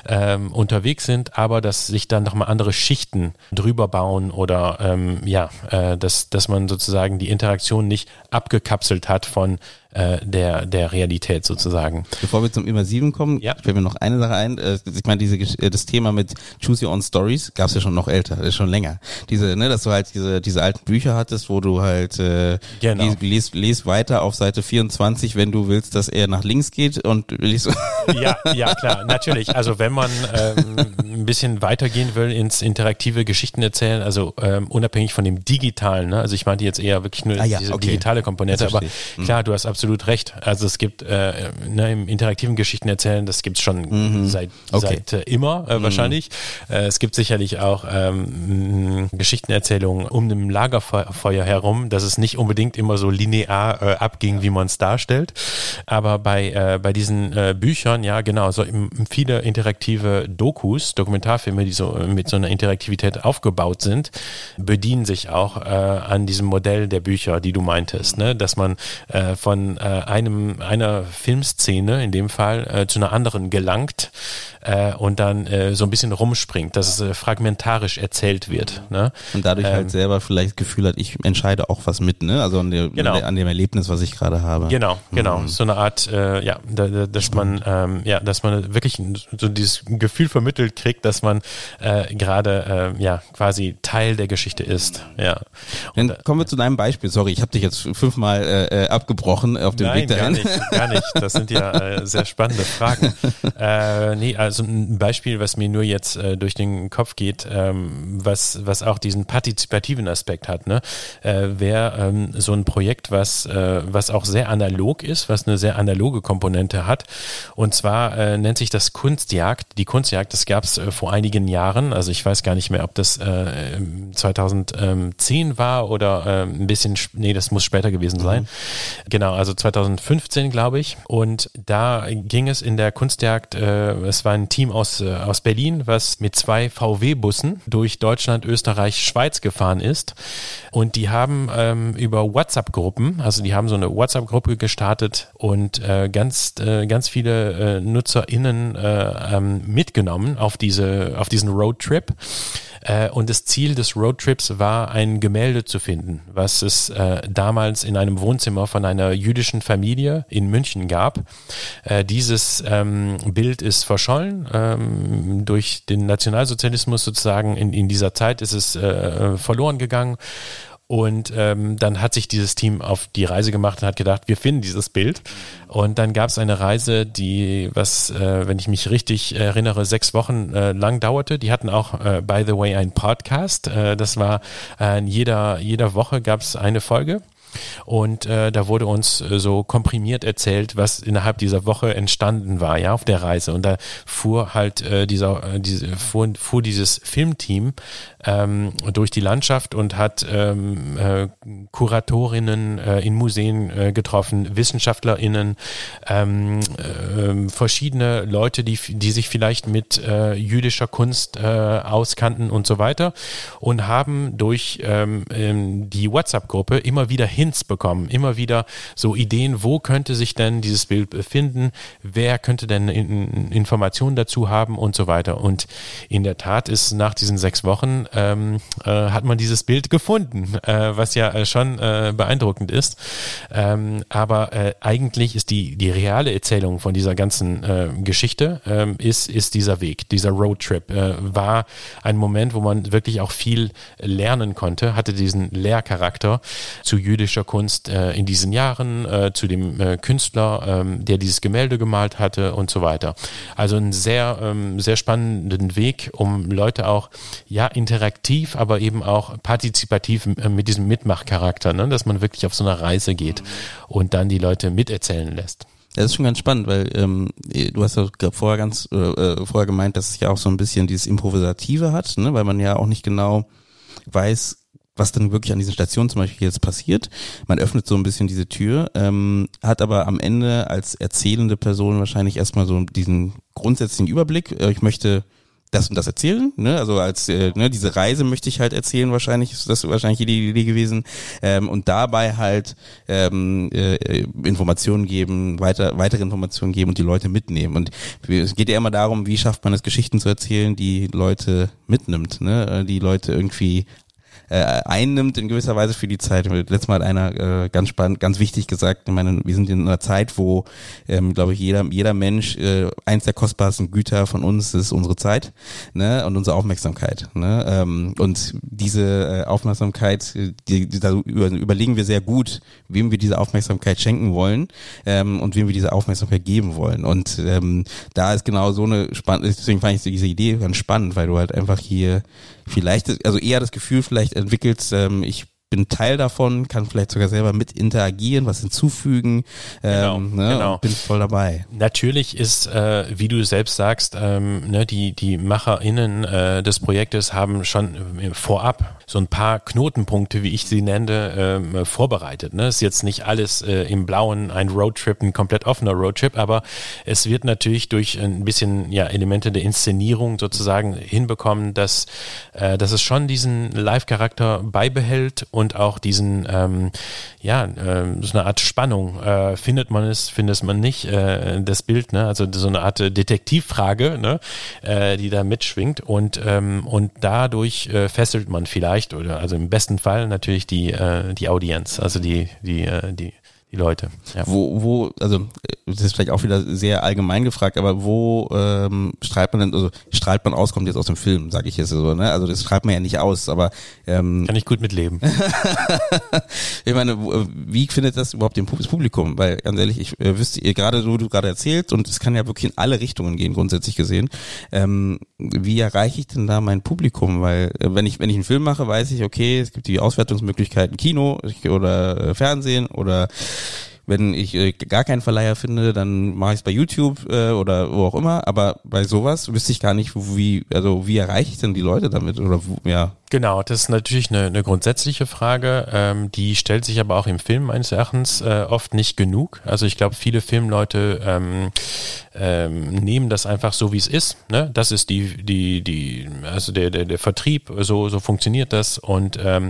S1: ähm, unterwegs sind, aber dass sich dann nochmal andere Schichten drüber bauen oder ähm, ja, äh, dass, dass man sozusagen die Interaktion nicht abgekapselt hat von äh, der, der Realität sozusagen.
S3: Bevor wir zum Immersiven kommen, ja. fällt mir noch eine Sache ein. Äh, ich meine, diese, äh, das Thema mit Choose Your Own Stories gab es ja schon noch älter, ist schon länger. Diese, ne, dass du halt diese, diese alten Bücher hattest, wo du halt äh, genau. les, les, les weiter auf Seite 24, wenn du willst, dass er nach links geht und liest.
S1: Ja, ja, klar, natürlich. Also wenn man ähm, ein bisschen weitergehen will ins interaktive Geschichten erzählen, also ähm, unabhängig von dem digitalen, ne? also ich meinte jetzt eher wirklich nur ah, ja, diese okay. digitale Komponente, aber klar, du hast absolut recht. Also es gibt äh, ne, im interaktiven Geschichten erzählen, das gibt's schon mhm. seit, okay. seit äh, immer äh, mhm. wahrscheinlich. Äh, es gibt sicherlich auch ähm, Geschichtenerzählungen um einem Lagerfeuer herum, dass es nicht unbedingt immer so linear äh, abging, wie man es darstellt. Aber bei, äh, bei diesen äh, Büchern, ja genau, so viele interaktive Dokus, Dokumentarfilme, die so mit so einer Interaktivität aufgebaut sind, bedienen sich auch äh, an diesem Modell der Bücher, die du meintest, ne? dass man äh, von äh, einem einer Filmszene in dem Fall äh, zu einer anderen gelangt äh, und dann äh, so ein bisschen rumspringt, dass es äh, fragmentarisch erzählt wird. Ne?
S3: Und dadurch halt ähm, halt selber vielleicht das Gefühl hat, ich entscheide auch was mit, ne? Also an, der, genau. an dem Erlebnis, was ich gerade habe.
S1: Genau, genau. Mhm. So eine Art, äh, ja, da, da, dass man, ähm, ja, dass man wirklich so dieses Gefühl vermittelt kriegt, dass man äh, gerade äh, ja quasi Teil der Geschichte ist. Ja.
S3: Und, Dann kommen wir zu deinem Beispiel. Sorry, ich habe dich jetzt fünfmal äh, äh, abgebrochen auf dem
S1: Nein,
S3: Weg dahin.
S1: Gar nicht, gar nicht. Das sind ja äh, sehr spannende Fragen. äh, nee, also ein Beispiel, was mir nur jetzt äh, durch den Kopf geht, ähm, was, was auch diesen partizipativen Aspekt hat, ne? äh, wäre ähm, so ein Projekt, was, äh, was auch sehr analog ist, was eine sehr analoge Komponente hat. Und zwar äh, nennt sich das Kunstjagd. Die Kunstjagd, das gab es äh, vor einigen Jahren. Also ich weiß gar nicht mehr, ob das äh, 2010 war oder äh, ein bisschen, nee, das muss später gewesen sein. Mhm. Genau, also 2015, glaube ich. Und da ging es in der Kunstjagd, äh, es war ein Team aus, äh, aus Berlin, was mit zwei VW-Bussen durch Deutschland, Österreich, Schweiz gefahren ist. Und die haben ähm, über WhatsApp-Gruppen, also die haben so eine WhatsApp-Gruppe gestartet und äh, ganz, äh, ganz viele äh, NutzerInnen äh, ähm, mitgenommen auf diese, auf diesen Roadtrip. Äh, und das Ziel des Roadtrips war, ein Gemälde zu finden, was es äh, damals in einem Wohnzimmer von einer jüdischen Familie in München gab. Äh, dieses ähm, Bild ist verschollen. Ähm, durch den Nationalsozialismus sozusagen in, in dieser Zeit ist es verloren gegangen. Und ähm, dann hat sich dieses Team auf die Reise gemacht und hat gedacht, wir finden dieses Bild. Und dann gab es eine Reise, die, was, äh, wenn ich mich richtig erinnere, sechs Wochen äh, lang dauerte. Die hatten auch, äh, by the way, einen Podcast. Äh, das war äh, in jeder, jeder Woche gab es eine Folge. Und äh, da wurde uns äh, so komprimiert erzählt, was innerhalb dieser Woche entstanden war, ja, auf der Reise. Und da fuhr halt äh, dieser, äh, diese, fuhr, fuhr dieses Filmteam ähm, durch die Landschaft und hat ähm, äh, Kuratorinnen äh, in Museen äh, getroffen, WissenschaftlerInnen, ähm, äh, verschiedene Leute, die, die sich vielleicht mit äh, jüdischer Kunst äh, auskannten und so weiter und haben durch ähm, die WhatsApp-Gruppe immer wieder Hints bekommen, immer wieder so Ideen, wo könnte sich denn dieses Bild befinden, wer könnte denn in, Informationen dazu haben und so weiter. Und in der Tat ist nach diesen sechs Wochen ähm, äh, hat man dieses Bild gefunden, äh, was ja äh, schon äh, beeindruckend ist. Ähm, aber äh, eigentlich ist die, die reale Erzählung von dieser ganzen äh, Geschichte ähm, ist, ist dieser Weg, dieser Roadtrip war ein Moment, wo man wirklich auch viel lernen konnte, hatte diesen Lehrcharakter zu jüdischen bildhäusserischer Kunst äh, in diesen Jahren, äh, zu dem äh, Künstler, ähm, der dieses Gemälde gemalt hatte und so weiter. Also einen sehr, ähm, sehr spannenden Weg, um Leute auch, ja, interaktiv, aber eben auch partizipativ äh, mit diesem Mitmachcharakter, ne? dass man wirklich auf so eine Reise geht und dann die Leute miterzählen lässt.
S3: Das ist schon ganz spannend, weil ähm, du hast ja vorher ganz äh, äh, vorher gemeint, dass es ja auch so ein bisschen dieses Improvisative hat, ne? weil man ja auch nicht genau weiß, was dann wirklich an diesen Stationen zum Beispiel jetzt passiert. Man öffnet so ein bisschen diese Tür, ähm, hat aber am Ende als erzählende Person wahrscheinlich erstmal so diesen grundsätzlichen Überblick. Äh, ich möchte das und das erzählen, ne? Also als äh, ne, diese Reise möchte ich halt erzählen, wahrscheinlich ist das wahrscheinlich die Idee gewesen. Ähm, und dabei halt ähm, äh, Informationen geben, weiter, weitere Informationen geben und die Leute mitnehmen. Und es geht ja immer darum, wie schafft man es, Geschichten zu erzählen, die Leute mitnimmt, ne? Die Leute irgendwie äh, einnimmt in gewisser Weise für die Zeit. Letztes Mal hat einer äh, ganz spannend, ganz wichtig gesagt, ich meine, wir sind in einer Zeit, wo, ähm, glaube ich, jeder, jeder Mensch, äh, eins der kostbarsten Güter von uns ist unsere Zeit ne, und unsere Aufmerksamkeit. Ne? Ähm, und diese äh, Aufmerksamkeit, die, die, da überlegen wir sehr gut, wem wir diese Aufmerksamkeit schenken wollen ähm, und wem wir diese Aufmerksamkeit geben wollen. Und ähm, da ist genau so eine spannende, deswegen fand ich diese Idee ganz spannend, weil du halt einfach hier vielleicht, also eher das Gefühl vielleicht entwickelst, ähm, ich bin Teil davon, kann vielleicht sogar selber mit interagieren, was hinzufügen, ähm, genau, ne, genau. bin voll dabei.
S1: Natürlich ist, äh, wie du selbst sagst, ähm, ne, die die MacherInnen äh, des Projektes haben schon äh, vorab so ein paar Knotenpunkte, wie ich sie nenne, äh, vorbereitet. Ne? Ist jetzt nicht alles äh, im Blauen ein Roadtrip, ein komplett offener Roadtrip, aber es wird natürlich durch ein bisschen ja Elemente der Inszenierung sozusagen hinbekommen, dass äh, dass es schon diesen Live-Charakter beibehält und auch diesen, ähm, ja, äh, so eine Art Spannung. Äh, findet man es, findet man nicht, äh, das Bild, ne? Also so eine Art Detektivfrage, ne? Äh, die da mitschwingt und, ähm, und dadurch äh, fesselt man vielleicht oder also im besten Fall natürlich die, äh, die Audienz, also die, die, äh, die die Leute.
S3: Ja. Wo, wo, also das ist vielleicht auch wieder sehr allgemein gefragt, aber wo ähm, strahlt man denn, also strahlt man aus, kommt jetzt aus dem Film, sage ich jetzt so, ne? Also das strahlt man ja nicht aus, aber
S1: ähm, kann ich gut mitleben.
S3: ich meine, wie findet das überhaupt das Publikum? Weil ganz ehrlich, ich äh, wüsste, ihr gerade so du gerade erzählt und es kann ja wirklich in alle Richtungen gehen, grundsätzlich gesehen. Ähm, wie erreiche ich denn da mein Publikum? Weil äh, wenn ich wenn ich einen Film mache, weiß ich, okay, es gibt die Auswertungsmöglichkeiten Kino oder äh, Fernsehen oder wenn ich äh, gar keinen Verleiher finde, dann mache ich es bei YouTube äh, oder wo auch immer. Aber bei sowas wüsste ich gar nicht, wie, also wie erreiche ich denn die Leute damit oder wo, ja.
S1: Genau, das ist natürlich eine, eine grundsätzliche Frage. Ähm, die stellt sich aber auch im Film meines Erachtens äh, oft nicht genug. Also ich glaube, viele Filmleute ähm, ähm, nehmen das einfach so, wie es ist. Ne? Das ist die, die, die, also der, der, der Vertrieb, so, so funktioniert das und ähm,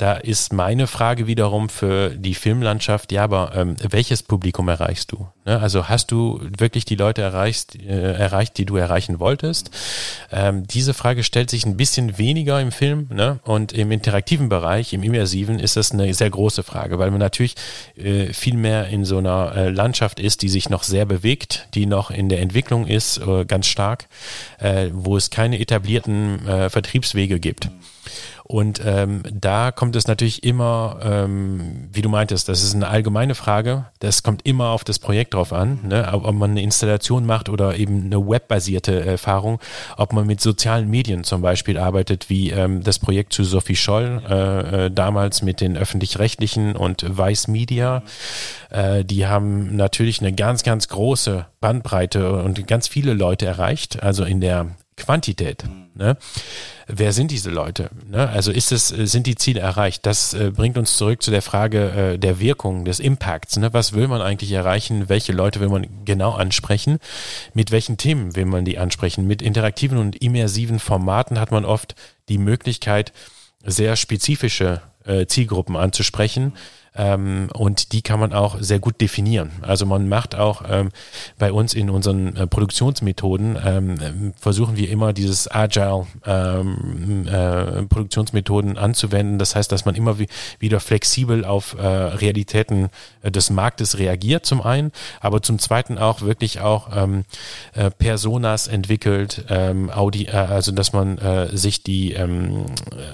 S1: da ist meine Frage wiederum für die Filmlandschaft, ja, aber ähm, welches Publikum erreichst du? Ne? Also hast du wirklich die Leute erreicht, äh, erreicht, die du erreichen wolltest? Ähm, diese Frage stellt sich ein bisschen weniger im Film ne? und im interaktiven Bereich, im immersiven, ist das eine sehr große Frage, weil man natürlich äh, viel mehr in so einer äh, Landschaft ist, die sich noch sehr bewegt, die noch in der Entwicklung ist, äh, ganz stark, äh, wo es keine etablierten äh, Vertriebswege gibt. Und ähm, da kommt es natürlich immer, ähm, wie du meintest, das ist eine allgemeine Frage. Das kommt immer auf das Projekt drauf an, ne? ob man eine Installation macht oder eben eine webbasierte Erfahrung, ob man mit sozialen Medien zum Beispiel arbeitet, wie ähm, das Projekt zu Sophie Scholl äh, äh, damals mit den öffentlich-rechtlichen und Weiß Media. Äh, die haben natürlich eine ganz, ganz große Bandbreite und ganz viele Leute erreicht, also in der Quantität. Ne? wer sind diese Leute? Ne? Also ist es, sind die Ziele erreicht? Das äh, bringt uns zurück zu der Frage äh, der Wirkung, des Impacts. Ne? Was will man eigentlich erreichen? Welche Leute will man genau ansprechen? Mit welchen Themen will man die ansprechen? Mit interaktiven und immersiven Formaten hat man oft die Möglichkeit, sehr spezifische äh, Zielgruppen anzusprechen ähm, und die kann man auch sehr gut definieren. Also man macht auch ähm, bei uns in unseren äh, Produktionsmethoden, ähm, versuchen wir immer dieses Agile ähm, äh, Produktionsmethoden anzuwenden. Das heißt, dass man immer wie, wieder flexibel auf äh, Realitäten des Marktes reagiert zum einen, aber zum zweiten auch wirklich auch ähm, Personas entwickelt, ähm, also dass man sich die, ähm,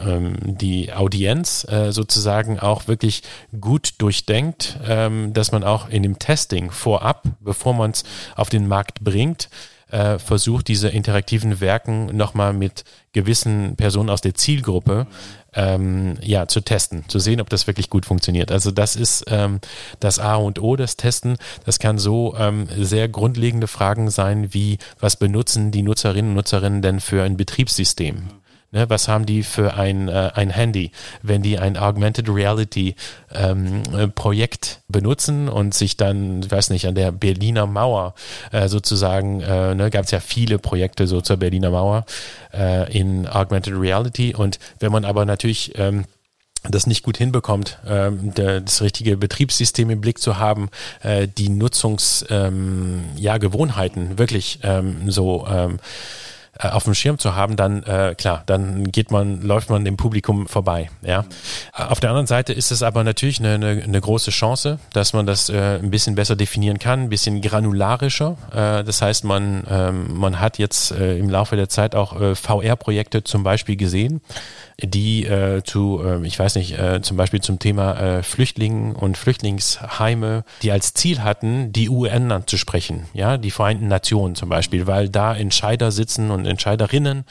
S1: ähm, die Audienz sozusagen auch wirklich gut gut durchdenkt, ähm, dass man auch in dem Testing vorab, bevor man es auf den Markt bringt, äh, versucht, diese interaktiven Werken nochmal mit gewissen Personen aus der Zielgruppe ähm, ja, zu testen, zu sehen, ob das wirklich gut funktioniert. Also das ist ähm, das A und O, das Testen. Das kann so ähm, sehr grundlegende Fragen sein, wie was benutzen die Nutzerinnen und Nutzerinnen denn für ein Betriebssystem? Ne, was haben die für ein, äh, ein Handy, wenn die ein Augmented Reality ähm, äh, Projekt benutzen und sich dann, ich weiß nicht, an der Berliner Mauer äh, sozusagen, äh, ne, gab es ja viele Projekte so zur Berliner Mauer äh, in Augmented Reality. Und wenn man aber natürlich ähm, das nicht gut hinbekommt, ähm, das richtige Betriebssystem im Blick zu haben, äh, die Nutzungsgewohnheiten ähm, ja, wirklich ähm, so äh, auf dem Schirm zu haben, dann äh, klar, dann geht man, läuft man dem Publikum vorbei. Ja. Auf der anderen Seite ist es aber natürlich eine, eine, eine große Chance, dass man das äh, ein bisschen besser definieren kann, ein bisschen granularischer. Äh, das heißt, man, ähm, man hat jetzt äh, im Laufe der Zeit auch äh, VR-Projekte zum Beispiel gesehen, die äh, zu, äh, ich weiß nicht, äh, zum Beispiel zum Thema äh, Flüchtlingen und Flüchtlingsheime, die als Ziel hatten, die UN anzusprechen, ja, die Vereinten Nationen zum Beispiel, weil da Entscheider sitzen und Entscheiderinnen,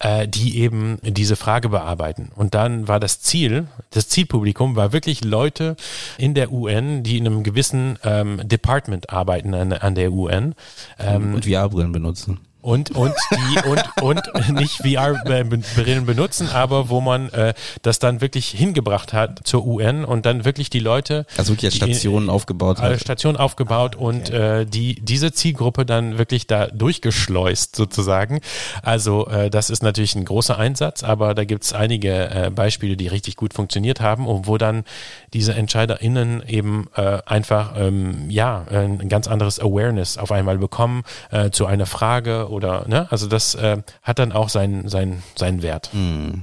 S1: äh, die eben diese Frage bearbeiten. Und dann war das Ziel, das Zielpublikum war wirklich Leute in der UN, die in einem gewissen ähm, Department arbeiten an, an der UN.
S3: Ähm, und VR-Brillen benutzen
S1: und und die und und nicht VR-Brillen benutzen, aber wo man äh, das dann wirklich hingebracht hat zur UN und dann wirklich die Leute
S3: also wirklich als Stationen die, aufgebaut hat.
S1: Stationen aufgebaut okay. und äh, die diese Zielgruppe dann wirklich da durchgeschleust sozusagen. Also äh, das ist natürlich ein großer Einsatz, aber da gibt's einige äh, Beispiele, die richtig gut funktioniert haben und wo dann diese EntscheiderInnen eben äh, einfach ähm, ja ein ganz anderes Awareness auf einmal bekommen äh, zu einer Frage oder, ne? Also das äh, hat dann auch seinen, seinen, seinen Wert.
S3: Mhm.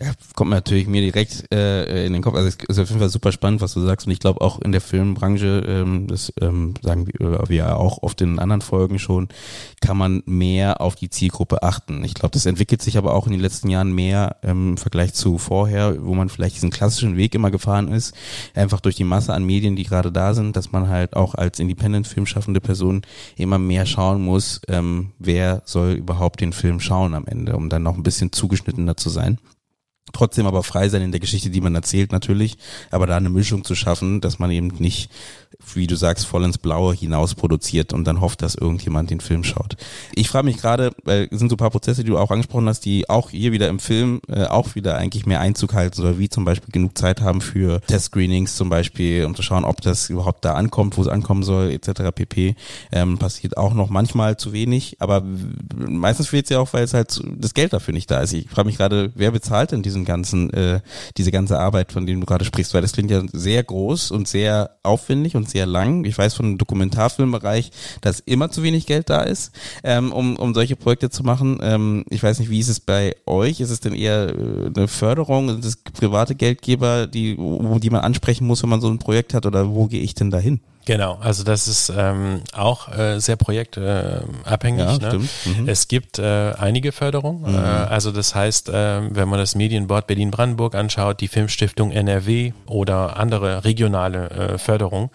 S3: Ja, kommt natürlich mir direkt äh, in den Kopf. Also es ist auf jeden Fall super spannend, was du sagst. Und ich glaube auch in der Filmbranche, ähm, das ähm, sagen wir, wir auch oft in anderen Folgen schon, kann man mehr auf die Zielgruppe achten. Ich glaube, das entwickelt sich aber auch in den letzten Jahren mehr ähm, im Vergleich zu vorher, wo man vielleicht diesen klassischen Weg immer gefahren ist, einfach durch die Masse an Medien, die gerade da sind, dass man halt auch als Independent-Film schaffende Person immer mehr schauen muss, ähm, wer soll überhaupt den Film schauen am Ende, um dann noch ein bisschen zugeschnittener zu sein trotzdem aber frei sein in der Geschichte, die man erzählt natürlich, aber da eine Mischung zu schaffen, dass man eben nicht wie du sagst, voll ins Blaue hinaus produziert und dann hofft, dass irgendjemand den Film schaut. Ich frage mich gerade, weil es sind so ein paar Prozesse, die du auch angesprochen hast, die auch hier wieder im Film äh, auch wieder eigentlich mehr Einzug halten soll, wie zum Beispiel genug Zeit haben für Test-Screenings zum Beispiel, um zu schauen, ob das überhaupt da ankommt, wo es ankommen soll, etc. pp. Ähm, passiert auch noch manchmal zu wenig, aber meistens fehlt es ja auch, weil es halt das Geld dafür nicht da ist. Ich frage mich gerade, wer bezahlt denn diesen ganzen, äh, diese ganze Arbeit, von dem du gerade sprichst, weil das klingt ja sehr groß und sehr aufwendig und sehr lang. Ich weiß von Dokumentarfilmbereich, dass immer zu wenig Geld da ist, ähm, um, um solche Projekte zu machen. Ähm, ich weiß nicht, wie ist es bei euch? Ist es denn eher äh, eine Förderung? Sind es private Geldgeber, die, die man ansprechen muss, wenn man so ein Projekt hat? Oder wo gehe ich denn dahin?
S1: Genau, also das ist ähm, auch äh, sehr projektabhängig. Äh, ja, ne? mhm. Es gibt äh, einige Förderungen. Mhm. Äh, also das heißt, äh, wenn man das Medienboard Berlin-Brandenburg anschaut, die Filmstiftung NRW oder andere regionale äh, Förderungen,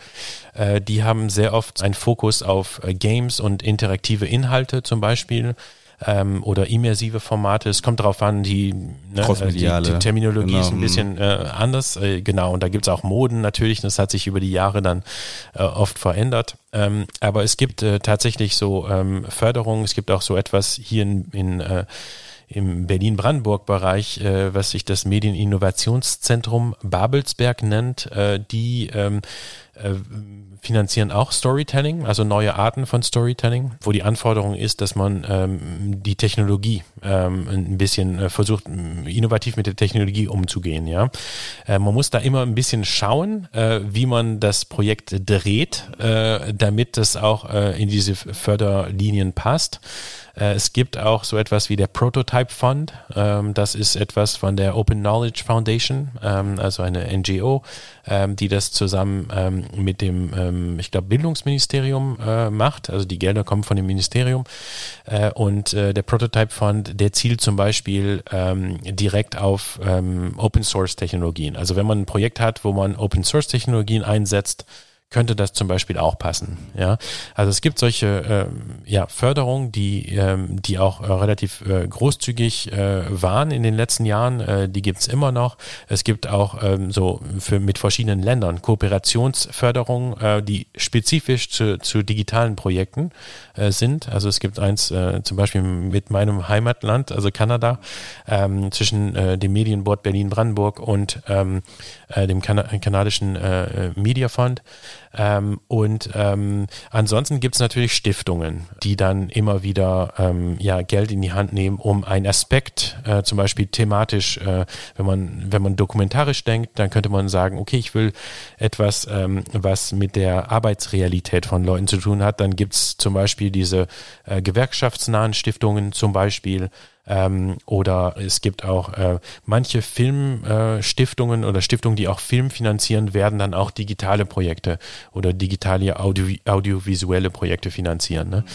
S1: äh, die haben sehr oft einen Fokus auf äh, Games und interaktive Inhalte zum Beispiel ähm, oder immersive Formate. Es kommt darauf an, die, ne, äh, die, die Terminologie genau. ist ein bisschen äh, anders. Äh, genau, und da gibt es auch Moden natürlich. Das hat sich über die Jahre dann äh, oft verändert. Ähm, aber es gibt äh, tatsächlich so ähm, Förderungen. Es gibt auch so etwas hier in, in äh, im Berlin-Brandenburg-Bereich, was sich das Medieninnovationszentrum Babelsberg nennt, die ähm, äh, finanzieren auch Storytelling, also neue Arten von Storytelling, wo die Anforderung ist, dass man ähm, die Technologie ähm, ein bisschen äh, versucht, innovativ mit der Technologie umzugehen. Ja, äh, man muss da immer ein bisschen schauen, äh, wie man das Projekt dreht, äh, damit das auch äh, in diese Förderlinien passt. Äh, es gibt auch so etwas wie der Prototype Fund. Ähm, das ist etwas von der Open Knowledge Foundation, ähm, also eine NGO, ähm, die das zusammen mit dem, ich glaube, Bildungsministerium äh, macht. Also die Gelder kommen von dem Ministerium. Äh, und der Prototype Fund, der zielt zum Beispiel direkt auf Open Source Technologien. Also wenn man ein Projekt hat, wo man Open Source Technologien einsetzt, könnte das zum Beispiel auch passen. Ja, also es gibt solche äh, ja, Förderungen, die, ähm, die auch äh, relativ äh, großzügig äh, waren in den letzten Jahren. Äh, die gibt's immer noch. Es gibt auch ähm, so für mit verschiedenen Ländern Kooperationsförderungen, äh, die spezifisch zu, zu digitalen Projekten äh, sind. Also es gibt eins äh, zum Beispiel mit meinem Heimatland, also Kanada, ähm, zwischen äh, dem Medienboard Berlin-Brandenburg und ähm, äh, dem kan kanadischen äh, Media Fund. Ähm, und ähm, ansonsten gibt es natürlich Stiftungen, die dann immer wieder ähm, ja, Geld in die Hand nehmen, um einen Aspekt, äh, zum Beispiel thematisch, äh, wenn man, wenn man dokumentarisch denkt, dann könnte man sagen, okay, ich will etwas, ähm, was mit der Arbeitsrealität von Leuten zu tun hat, dann gibt es zum Beispiel diese äh, gewerkschaftsnahen Stiftungen zum Beispiel, ähm, oder es gibt auch äh, manche Filmstiftungen äh, oder Stiftungen, die auch Film finanzieren, werden dann auch digitale Projekte oder digitale Audio, audiovisuelle Projekte finanzieren. Ne?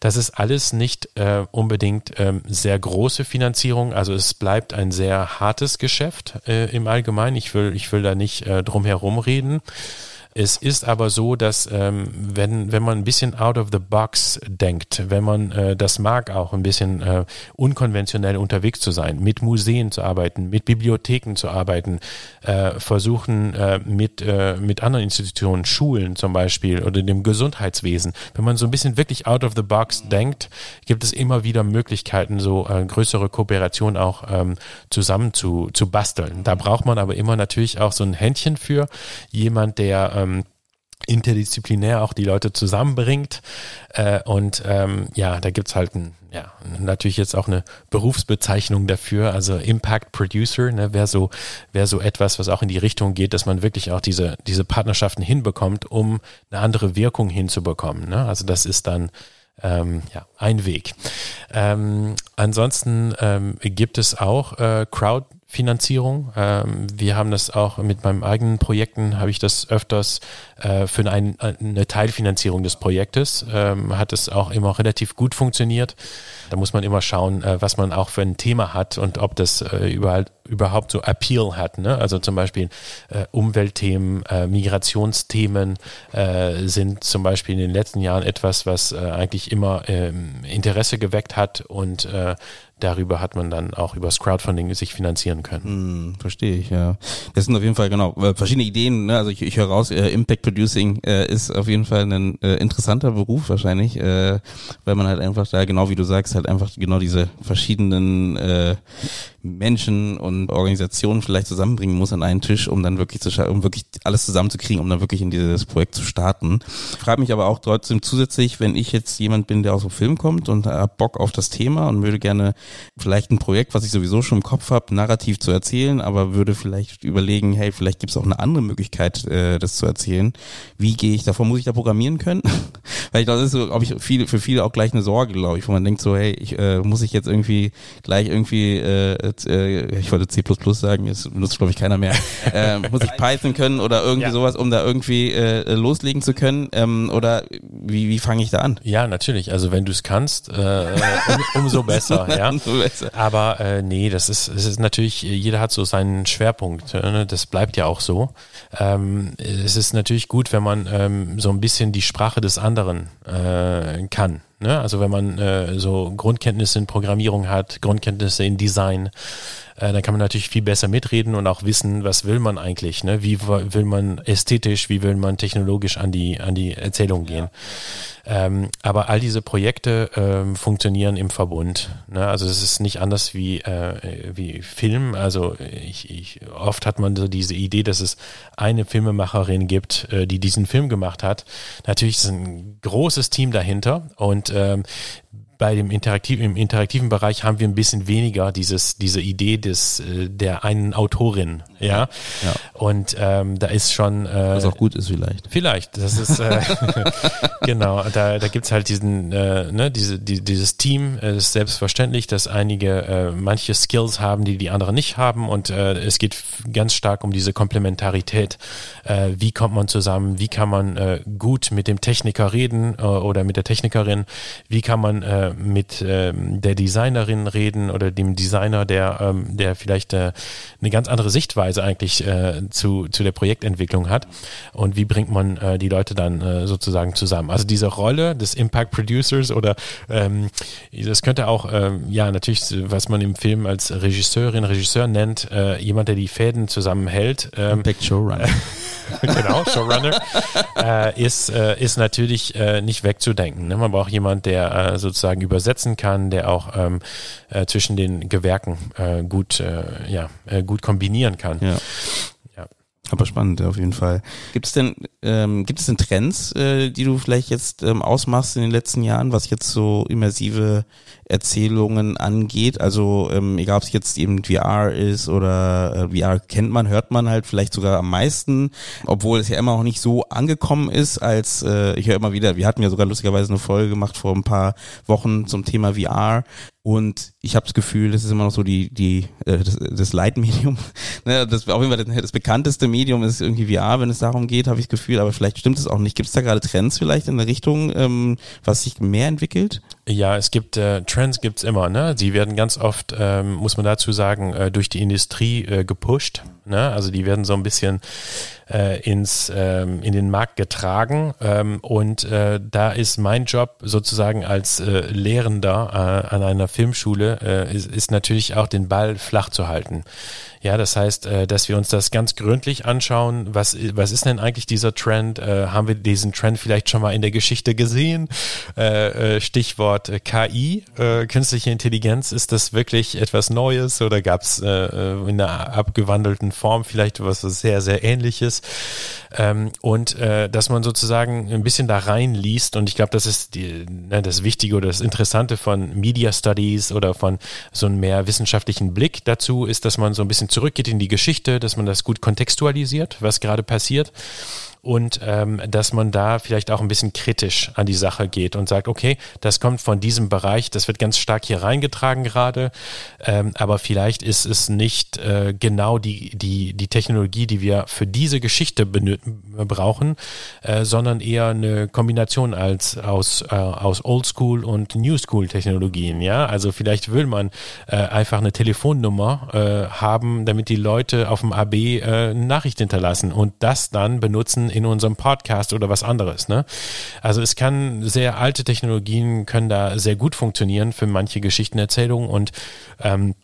S1: Das ist alles nicht äh, unbedingt ähm, sehr große Finanzierung. Also es bleibt ein sehr hartes Geschäft äh, im Allgemeinen. Ich will, ich will da nicht äh, drum herum reden. Es ist aber so, dass ähm, wenn, wenn man ein bisschen out of the box denkt, wenn man äh, das mag, auch ein bisschen äh, unkonventionell unterwegs zu sein, mit Museen zu arbeiten, mit Bibliotheken zu arbeiten, äh, versuchen äh, mit, äh, mit anderen Institutionen, Schulen zum Beispiel oder dem Gesundheitswesen, wenn man so ein bisschen wirklich out of the box denkt, gibt es immer wieder Möglichkeiten, so äh, größere Kooperationen auch ähm, zusammen zu, zu basteln. Da braucht man aber immer natürlich auch so ein Händchen für jemand, der ähm, interdisziplinär auch die Leute zusammenbringt. Äh, und ähm, ja, da gibt's halt ein, ja, natürlich jetzt auch eine Berufsbezeichnung dafür, also Impact Producer, ne, wäre so, wäre so etwas, was auch in die Richtung geht, dass man wirklich auch diese, diese Partnerschaften hinbekommt, um eine andere Wirkung hinzubekommen. Ne? Also das ist dann ähm, ja, ein Weg. Ähm, ansonsten ähm, gibt es auch äh, Crowd Finanzierung. Ähm, wir haben das auch mit meinen eigenen Projekten, habe ich das öfters äh, für ein, eine Teilfinanzierung des Projektes, ähm, hat es auch immer relativ gut funktioniert. Da muss man immer schauen, äh, was man auch für ein Thema hat und ob das äh, überall, überhaupt so Appeal hat. Ne? Also zum Beispiel äh, Umweltthemen, Migrationsthemen sind zum Beispiel in den letzten Jahren etwas, was eigentlich immer ähm, Interesse geweckt hat und darüber hat man dann auch übers Crowdfunding sich finanzieren können.
S3: Hm, verstehe ich, ja. Das sind auf jeden Fall genau verschiedene Ideen. Ne? Also ich, ich höre raus, äh, Impact Producing äh, ist auf jeden Fall ein äh, interessanter Beruf wahrscheinlich, weil man halt einfach da, genau wie du sagst, halt einfach genau diese verschiedenen äh, Menschen und Organisationen vielleicht zusammenbringen muss an einen Tisch, um dann wirklich zu um wirklich alles zusammenzukriegen, um dann wirklich in dieses Projekt zu starten. Ich frage mich aber auch trotzdem zusätzlich, wenn ich jetzt jemand bin, der aus dem Film kommt und hab Bock auf das Thema und würde gerne vielleicht ein Projekt, was ich sowieso schon im Kopf habe, narrativ zu erzählen, aber würde vielleicht überlegen, hey, vielleicht gibt es auch eine andere Möglichkeit, äh, das zu erzählen. Wie gehe ich davor? Muss ich da programmieren können? Weil ich glaube, das ist so, glaube ich, viele, für viele auch gleich eine Sorge, glaube ich, wo man denkt so, hey, ich, äh, muss ich jetzt irgendwie gleich irgendwie äh, äh, ich wollte C++ sagen, jetzt benutzt glaube ich keiner mehr, äh, muss ich Python können oder irgendwie ja. sowas, um da irgendwie äh, loslegen zu können ähm, oder wie, wie fange ich da an?
S1: Ja, natürlich, also wenn du es kannst, äh, um, umso besser, ja. umso besser. Aber äh, nee, das ist, es ist natürlich, jeder hat so seinen Schwerpunkt, äh, ne? das bleibt ja auch so. Ähm, es ist natürlich gut, wenn man ähm, so ein bisschen die Sprache des anderen äh, kann. Ne? Also wenn man äh, so Grundkenntnisse in Programmierung hat, Grundkenntnisse in Design, äh, dann kann man natürlich viel besser mitreden und auch wissen, was will man eigentlich, ne? Wie will man ästhetisch, wie will man technologisch an die an die Erzählung gehen. Ja. Ähm, aber all diese Projekte ähm, funktionieren im Verbund. Ne? Also es ist nicht anders wie äh, wie Film. Also ich, ich, oft hat man so diese Idee, dass es eine Filmemacherin gibt, äh, die diesen Film gemacht hat. Natürlich ist ein großes Team dahinter und ähm, bei dem interaktiven, im interaktiven Bereich haben wir ein bisschen weniger dieses, diese Idee des, äh, der einen Autorin Ja.
S3: Ja.
S1: Und ähm, da ist schon. Äh,
S3: Was auch gut ist vielleicht.
S1: Vielleicht, das ist äh, genau, da, da gibt's halt diesen, äh, ne, diese, die, dieses Team, es ist selbstverständlich, dass einige äh, manche Skills haben, die die anderen nicht haben und äh, es geht ganz stark um diese Komplementarität. Äh, wie kommt man zusammen, wie kann man äh, gut mit dem Techniker reden äh, oder mit der Technikerin, wie kann man äh, mit äh, der Designerin reden oder dem Designer, der, ähm, der vielleicht äh, eine ganz andere Sichtweise eigentlich äh, zu, zu der Projektentwicklung hat und wie bringt man äh, die Leute dann äh, sozusagen zusammen. Also diese Rolle des Impact Producers oder ähm, das könnte auch, ähm, ja natürlich, was man im Film als Regisseurin, Regisseur nennt, äh, jemand, der die Fäden zusammenhält. Ähm,
S3: Impact Showrunner.
S1: genau, Showrunner, äh, ist, äh, ist natürlich äh, nicht wegzudenken. Ne? Man braucht jemand, der äh, sozusagen übersetzen kann, der auch ähm, äh, zwischen den Gewerken äh, gut, ja, gut kombinieren kann.
S3: Ja.
S1: Ja.
S3: Aber spannend, auf jeden Fall. Gibt es denn, ähm, gibt es denn Trends, die du vielleicht jetzt ähm, ausmachst in den letzten Jahren, was jetzt so immersive Erzählungen angeht? Also ähm, egal, ob es jetzt eben VR ist oder äh, VR kennt man, hört man halt vielleicht sogar am meisten, obwohl es ja immer noch nicht so angekommen ist, als äh, ich höre immer wieder, wir hatten ja sogar lustigerweise eine Folge gemacht vor ein paar Wochen zum Thema VR. Und ich habe das Gefühl, das ist immer noch so die, die, äh, das, das Leitmedium. ne, das auf jeden Fall das, das bekannteste Medium ist irgendwie VR, wenn es darum geht, habe ich das Gefühl, aber vielleicht stimmt es auch nicht. Gibt es da gerade Trends vielleicht in der Richtung, ähm, was sich mehr entwickelt?
S1: Ja, es gibt äh, Trends gibt's immer, ne? Sie werden ganz oft, ähm, muss man dazu sagen, äh, durch die Industrie äh, gepusht. Ne? Also die werden so ein bisschen äh, ins ähm, in den Markt getragen ähm, und äh, da ist mein Job sozusagen als äh, Lehrender äh, an einer Filmschule äh, ist, ist natürlich auch den Ball flach zu halten. Ja, das heißt, äh, dass wir uns das ganz gründlich anschauen. Was, was ist denn eigentlich dieser Trend? Äh, haben wir diesen Trend vielleicht schon mal in der Geschichte gesehen? Äh, Stichwort KI, künstliche Intelligenz. Ist das wirklich etwas Neues oder gab es in einer abgewandelten Form vielleicht was sehr, sehr ähnliches? Ähm, und dass man sozusagen ein bisschen da reinliest und ich glaube, das ist die, ne, das Wichtige oder das Interessante von Media Studies oder von so einem mehr wissenschaftlichen Blick dazu ist, dass man so ein bisschen zurückgeht in die Geschichte, dass man das gut kontextualisiert, was gerade passiert und ähm, dass man da vielleicht auch ein bisschen kritisch an die Sache geht und sagt, okay, das kommt von diesem Bereich, das wird ganz stark hier reingetragen gerade, ähm, aber vielleicht ist es nicht äh, genau die, die, die Technologie, die wir für diese Geschichte brauchen, äh, sondern eher eine Kombination als aus, äh, aus Oldschool und New School Technologien, ja, also vielleicht will man äh, einfach eine Telefonnummer äh, haben, damit die Leute auf dem AB äh, eine Nachricht hinterlassen und das dann benutzen in unserem Podcast oder was anderes. Ne? Also es kann sehr alte Technologien können da sehr gut funktionieren für manche Geschichtenerzählungen und ähm,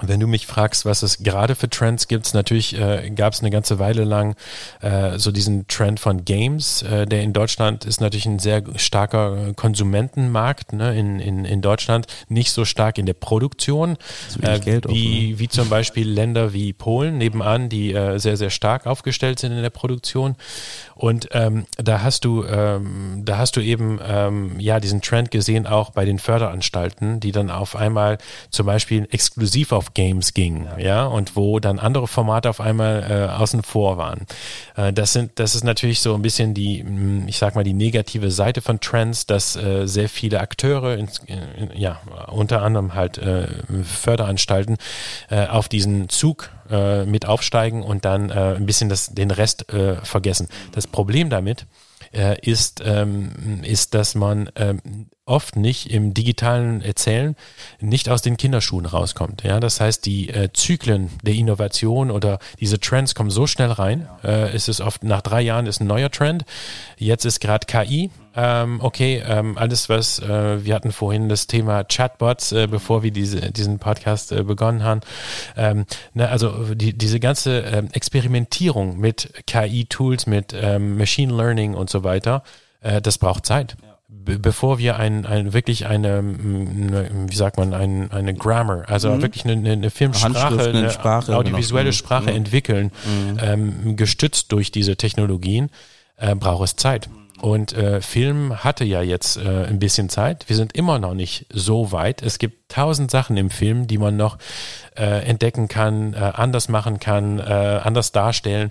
S1: wenn du mich fragst, was es gerade für Trends gibt, natürlich äh, gab es eine ganze Weile lang äh, so diesen Trend von Games, äh, der in Deutschland ist natürlich ein sehr starker Konsumentenmarkt ne, in, in, in Deutschland, nicht so stark in der Produktion,
S3: wenig Geld
S1: wie, wie zum Beispiel Länder wie Polen nebenan, die äh, sehr, sehr stark aufgestellt sind in der Produktion. Und ähm, da hast du, ähm, da hast du eben ähm, ja diesen Trend gesehen auch bei den Förderanstalten, die dann auf einmal zum Beispiel exklusiv auf Games gingen, ja, und wo dann andere Formate auf einmal äh, außen vor waren. Äh, das sind, das ist natürlich so ein bisschen die, mh, ich sag mal, die negative Seite von Trends, dass äh, sehr viele Akteure, ins, in, ja, unter anderem halt äh, Förderanstalten, äh, auf diesen Zug äh, mit aufsteigen und dann äh, ein bisschen das, den Rest äh, vergessen. Das Problem damit äh, ist, ähm, ist, dass man ähm, oft nicht im digitalen Erzählen nicht aus den Kinderschuhen rauskommt. Ja, das heißt, die äh, Zyklen der Innovation oder diese Trends kommen so schnell rein. Äh, es ist oft nach drei Jahren ist ein neuer Trend. Jetzt ist gerade KI. Ähm, okay, ähm, alles was äh, wir hatten vorhin das Thema Chatbots, äh, bevor wir diese, diesen Podcast äh, begonnen haben. Ähm, ne, also die, diese ganze ähm, Experimentierung mit KI-Tools, mit ähm, Machine Learning und so weiter, äh, das braucht Zeit bevor wir ein, ein wirklich eine, eine, wie sagt man, ein, eine Grammar, also wirklich eine, eine Filmsprache,
S3: eine
S1: eine
S3: Sprache,
S1: audiovisuelle
S3: genau.
S1: Sprache
S3: Mhm.
S1: entwickeln, ähm, gestützt durch diese Technologien, äh, braucht es Zeit. Und äh, Film hatte ja jetzt äh, ein bisschen Zeit. Wir sind immer noch nicht so weit. Es gibt tausend Sachen im Film, die man noch äh, entdecken kann, äh, anders machen kann, äh, anders darstellen.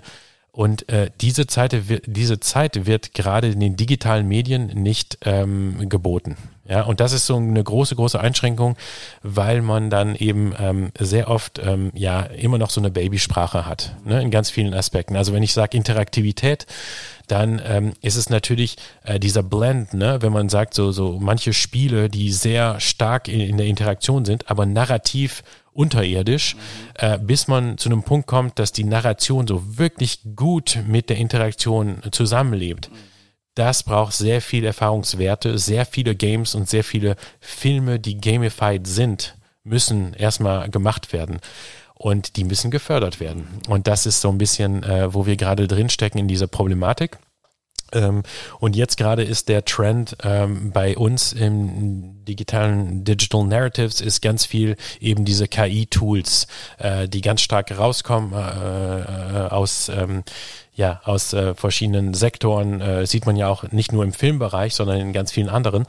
S1: Und äh, diese, Zeit, diese Zeit wird gerade in den digitalen Medien nicht ähm, geboten. Ja, und das ist so eine große, große Einschränkung, weil man dann eben ähm, sehr oft ähm, ja immer noch so eine Babysprache hat, ne, in ganz vielen Aspekten. Also wenn ich sage Interaktivität, dann ähm, ist es natürlich äh, dieser Blend, ne, wenn man sagt, so, so manche Spiele, die sehr stark in, in der Interaktion sind, aber narrativ unterirdisch, äh, bis man zu einem Punkt kommt, dass die Narration so wirklich gut mit der Interaktion zusammenlebt. Das braucht sehr viel Erfahrungswerte, sehr viele Games und sehr viele Filme, die gamified sind, müssen erstmal gemacht werden. Und die müssen gefördert werden. Und das ist so ein bisschen, äh, wo wir gerade drinstecken in dieser Problematik. Ähm, und jetzt gerade ist der Trend ähm, bei uns im digitalen Digital Narratives ist ganz viel eben diese KI-Tools, äh, die ganz stark rauskommen äh, äh, aus ähm, ja, aus äh, verschiedenen Sektoren äh, sieht man ja auch nicht nur im Filmbereich, sondern in ganz vielen anderen.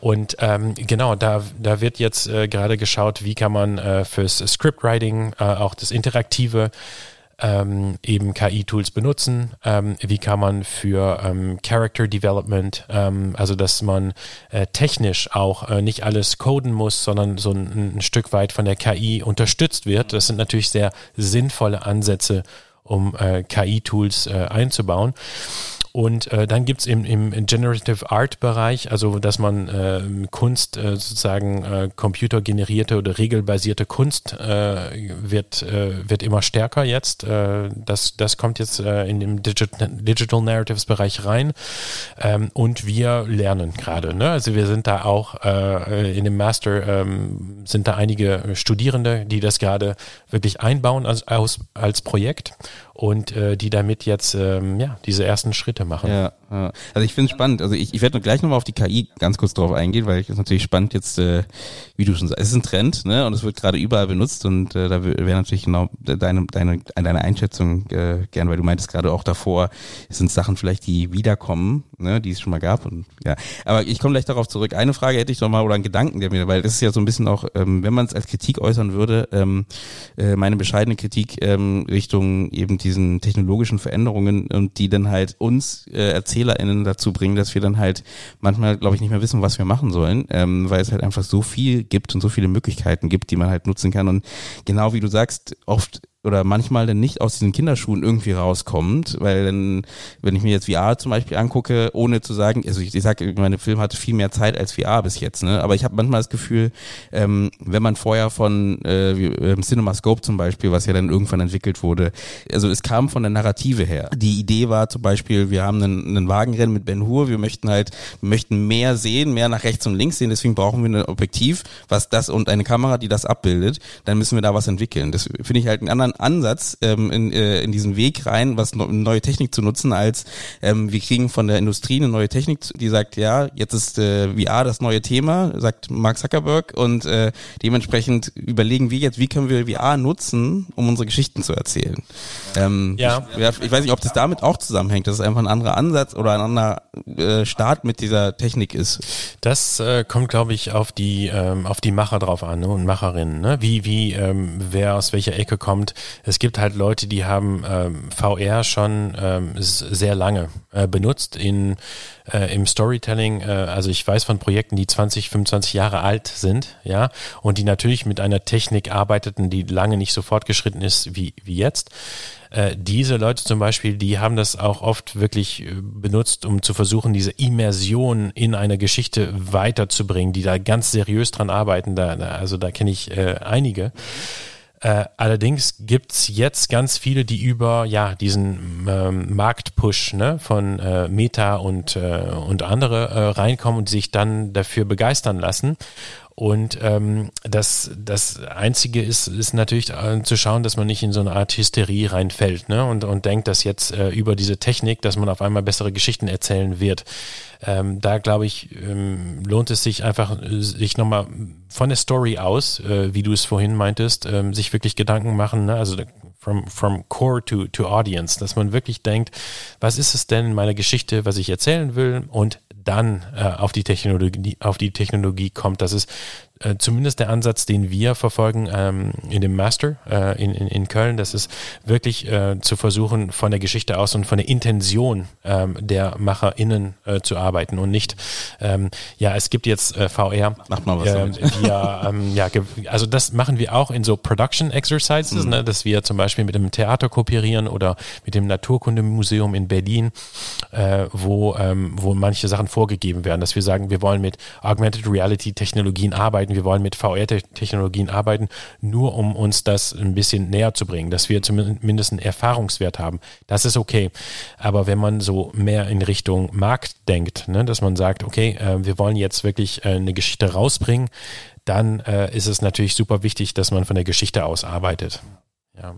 S1: Und ähm, genau, da, da wird jetzt äh, gerade geschaut, wie kann man äh, fürs Scriptwriting, äh, auch das Interaktive, ähm, eben KI-Tools benutzen, ähm, wie kann man für ähm, Character Development, ähm, also dass man äh, technisch auch äh, nicht alles coden muss, sondern so ein, ein, Stück weit von der KI unterstützt wird. Das sind natürlich sehr sinnvolle Ansätze, um äh, KI-Tools äh, einzubauen. Und äh, dann gibt's im, im Generative Art Bereich, also dass man äh, Kunst äh, sozusagen äh, computergenerierte oder regelbasierte Kunst äh, wird, äh, wird immer stärker jetzt. Äh, das, das kommt jetzt äh, in dem Digital, Digital Narratives Bereich rein. Ähm, und wir lernen gerade. Ne? Also wir sind da auch äh, in dem Master, ähm, sind da einige Studierende, die das gerade wirklich einbauen als, als, als Projekt und äh, die damit jetzt ähm, ja diese ersten Schritte machen.
S3: Ja, ja. also ich finde es spannend. Also ich, ich werde gleich nochmal auf die KI ganz kurz drauf eingehen, weil ich ist natürlich spannend jetzt, äh, wie du schon sagst, es ist ein Trend, ne? Und es wird gerade überall benutzt und äh, da wäre natürlich genau deine deine deine Einschätzung äh, gern, weil du meintest gerade auch davor, es sind Sachen vielleicht, die wiederkommen, ne, die es schon mal gab und ja. Aber ich komme gleich darauf zurück. Eine Frage hätte ich noch mal oder einen Gedanken, der mir, weil das ist ja so ein bisschen auch, ähm, wenn man es als Kritik äußern würde, ähm, äh, meine bescheidene Kritik ähm, Richtung eben diesen technologischen Veränderungen und die dann halt uns äh, ErzählerInnen dazu bringen, dass wir dann halt manchmal, glaube ich, nicht mehr wissen, was wir machen sollen, ähm, weil es halt einfach so viel gibt und so viele Möglichkeiten gibt, die man halt nutzen kann. Und genau wie du sagst, oft oder manchmal dann nicht aus diesen Kinderschuhen irgendwie rauskommt, weil dann, wenn ich mir jetzt VR zum Beispiel angucke, ohne zu sagen, also ich, ich sage, meine Film hatte viel mehr Zeit als VR bis jetzt, ne? Aber ich habe manchmal das Gefühl, ähm, wenn man vorher von äh, wie, ähm, CinemaScope zum Beispiel, was ja dann irgendwann entwickelt wurde, also es kam von der Narrative her. Die Idee war zum Beispiel, wir haben einen, einen Wagenrennen mit Ben Hur, wir möchten halt, wir möchten mehr sehen, mehr nach rechts und links sehen, deswegen brauchen wir ein Objektiv, was das und eine Kamera, die das abbildet, dann müssen wir da was entwickeln. Das finde ich halt einen anderen Ansatz ähm, in, äh, in diesen Weg rein, was neue Technik zu nutzen, als ähm, wir kriegen von der Industrie eine neue Technik, die sagt, ja, jetzt ist äh, VR das neue Thema, sagt Mark Zuckerberg und äh, dementsprechend überlegen wir jetzt, wie können wir VR nutzen, um unsere Geschichten zu erzählen. Ähm, ja. Ich, ich weiß nicht, ob das damit auch zusammenhängt, dass es einfach ein anderer Ansatz oder ein anderer äh, Start mit dieser Technik ist.
S1: Das äh, kommt, glaube ich, auf die ähm, auf die Macher drauf an ne, und Macherinnen, ne? wie wie ähm, wer aus welcher Ecke kommt. Es gibt halt Leute, die haben ähm, VR schon ähm, sehr lange äh, benutzt in, äh, im Storytelling. Äh, also ich weiß von Projekten, die 20, 25 Jahre alt sind, ja, und die natürlich mit einer Technik arbeiteten, die lange nicht so fortgeschritten ist wie, wie jetzt äh, diese Leute zum Beispiel, die haben das auch oft wirklich äh, benutzt, um zu versuchen, diese Immersion in eine Geschichte weiterzubringen, die da ganz seriös dran arbeiten. Da, also da kenne ich äh, einige. Äh, allerdings gibt's jetzt ganz viele, die über ja diesen ähm, Marktpush ne, von äh, Meta und, äh, und andere äh, reinkommen und sich dann dafür begeistern lassen. Und ähm, das, das Einzige ist, ist natürlich äh, zu schauen, dass man nicht in so eine Art Hysterie reinfällt ne? und, und denkt, dass jetzt äh, über diese Technik, dass man auf einmal bessere Geschichten erzählen wird. Ähm, da glaube ich, ähm, lohnt es sich einfach, sich nochmal von der Story aus, äh, wie du es vorhin meintest, ähm, sich wirklich Gedanken machen, ne? also from, from core to, to audience, dass man wirklich denkt, was ist es denn in meiner Geschichte, was ich erzählen will und dann äh, auf die Technologie, auf die Technologie kommt, dass es äh, zumindest der Ansatz, den wir verfolgen ähm, in dem Master äh, in, in, in Köln, das ist wirklich äh, zu versuchen, von der Geschichte aus und von der Intention ähm, der MacherInnen äh, zu arbeiten und nicht, ähm, ja, es gibt jetzt äh, VR.
S3: Macht mal was
S1: ähm, wir, ähm, ja, also das machen wir auch in so Production Exercises, mhm. ne, dass wir zum Beispiel mit dem Theater kooperieren oder mit dem Naturkundemuseum in Berlin, äh, wo, ähm, wo manche Sachen vorgegeben werden, dass wir sagen, wir wollen mit Augmented Reality Technologien arbeiten, wir wollen mit VR-Technologien arbeiten, nur um uns das ein bisschen näher zu bringen, dass wir zumindest einen Erfahrungswert haben. Das ist okay. Aber wenn man so mehr in Richtung Markt denkt, ne, dass man sagt, okay, äh, wir wollen jetzt wirklich äh, eine Geschichte rausbringen, dann äh, ist es natürlich super wichtig, dass man von der Geschichte aus arbeitet. Ja.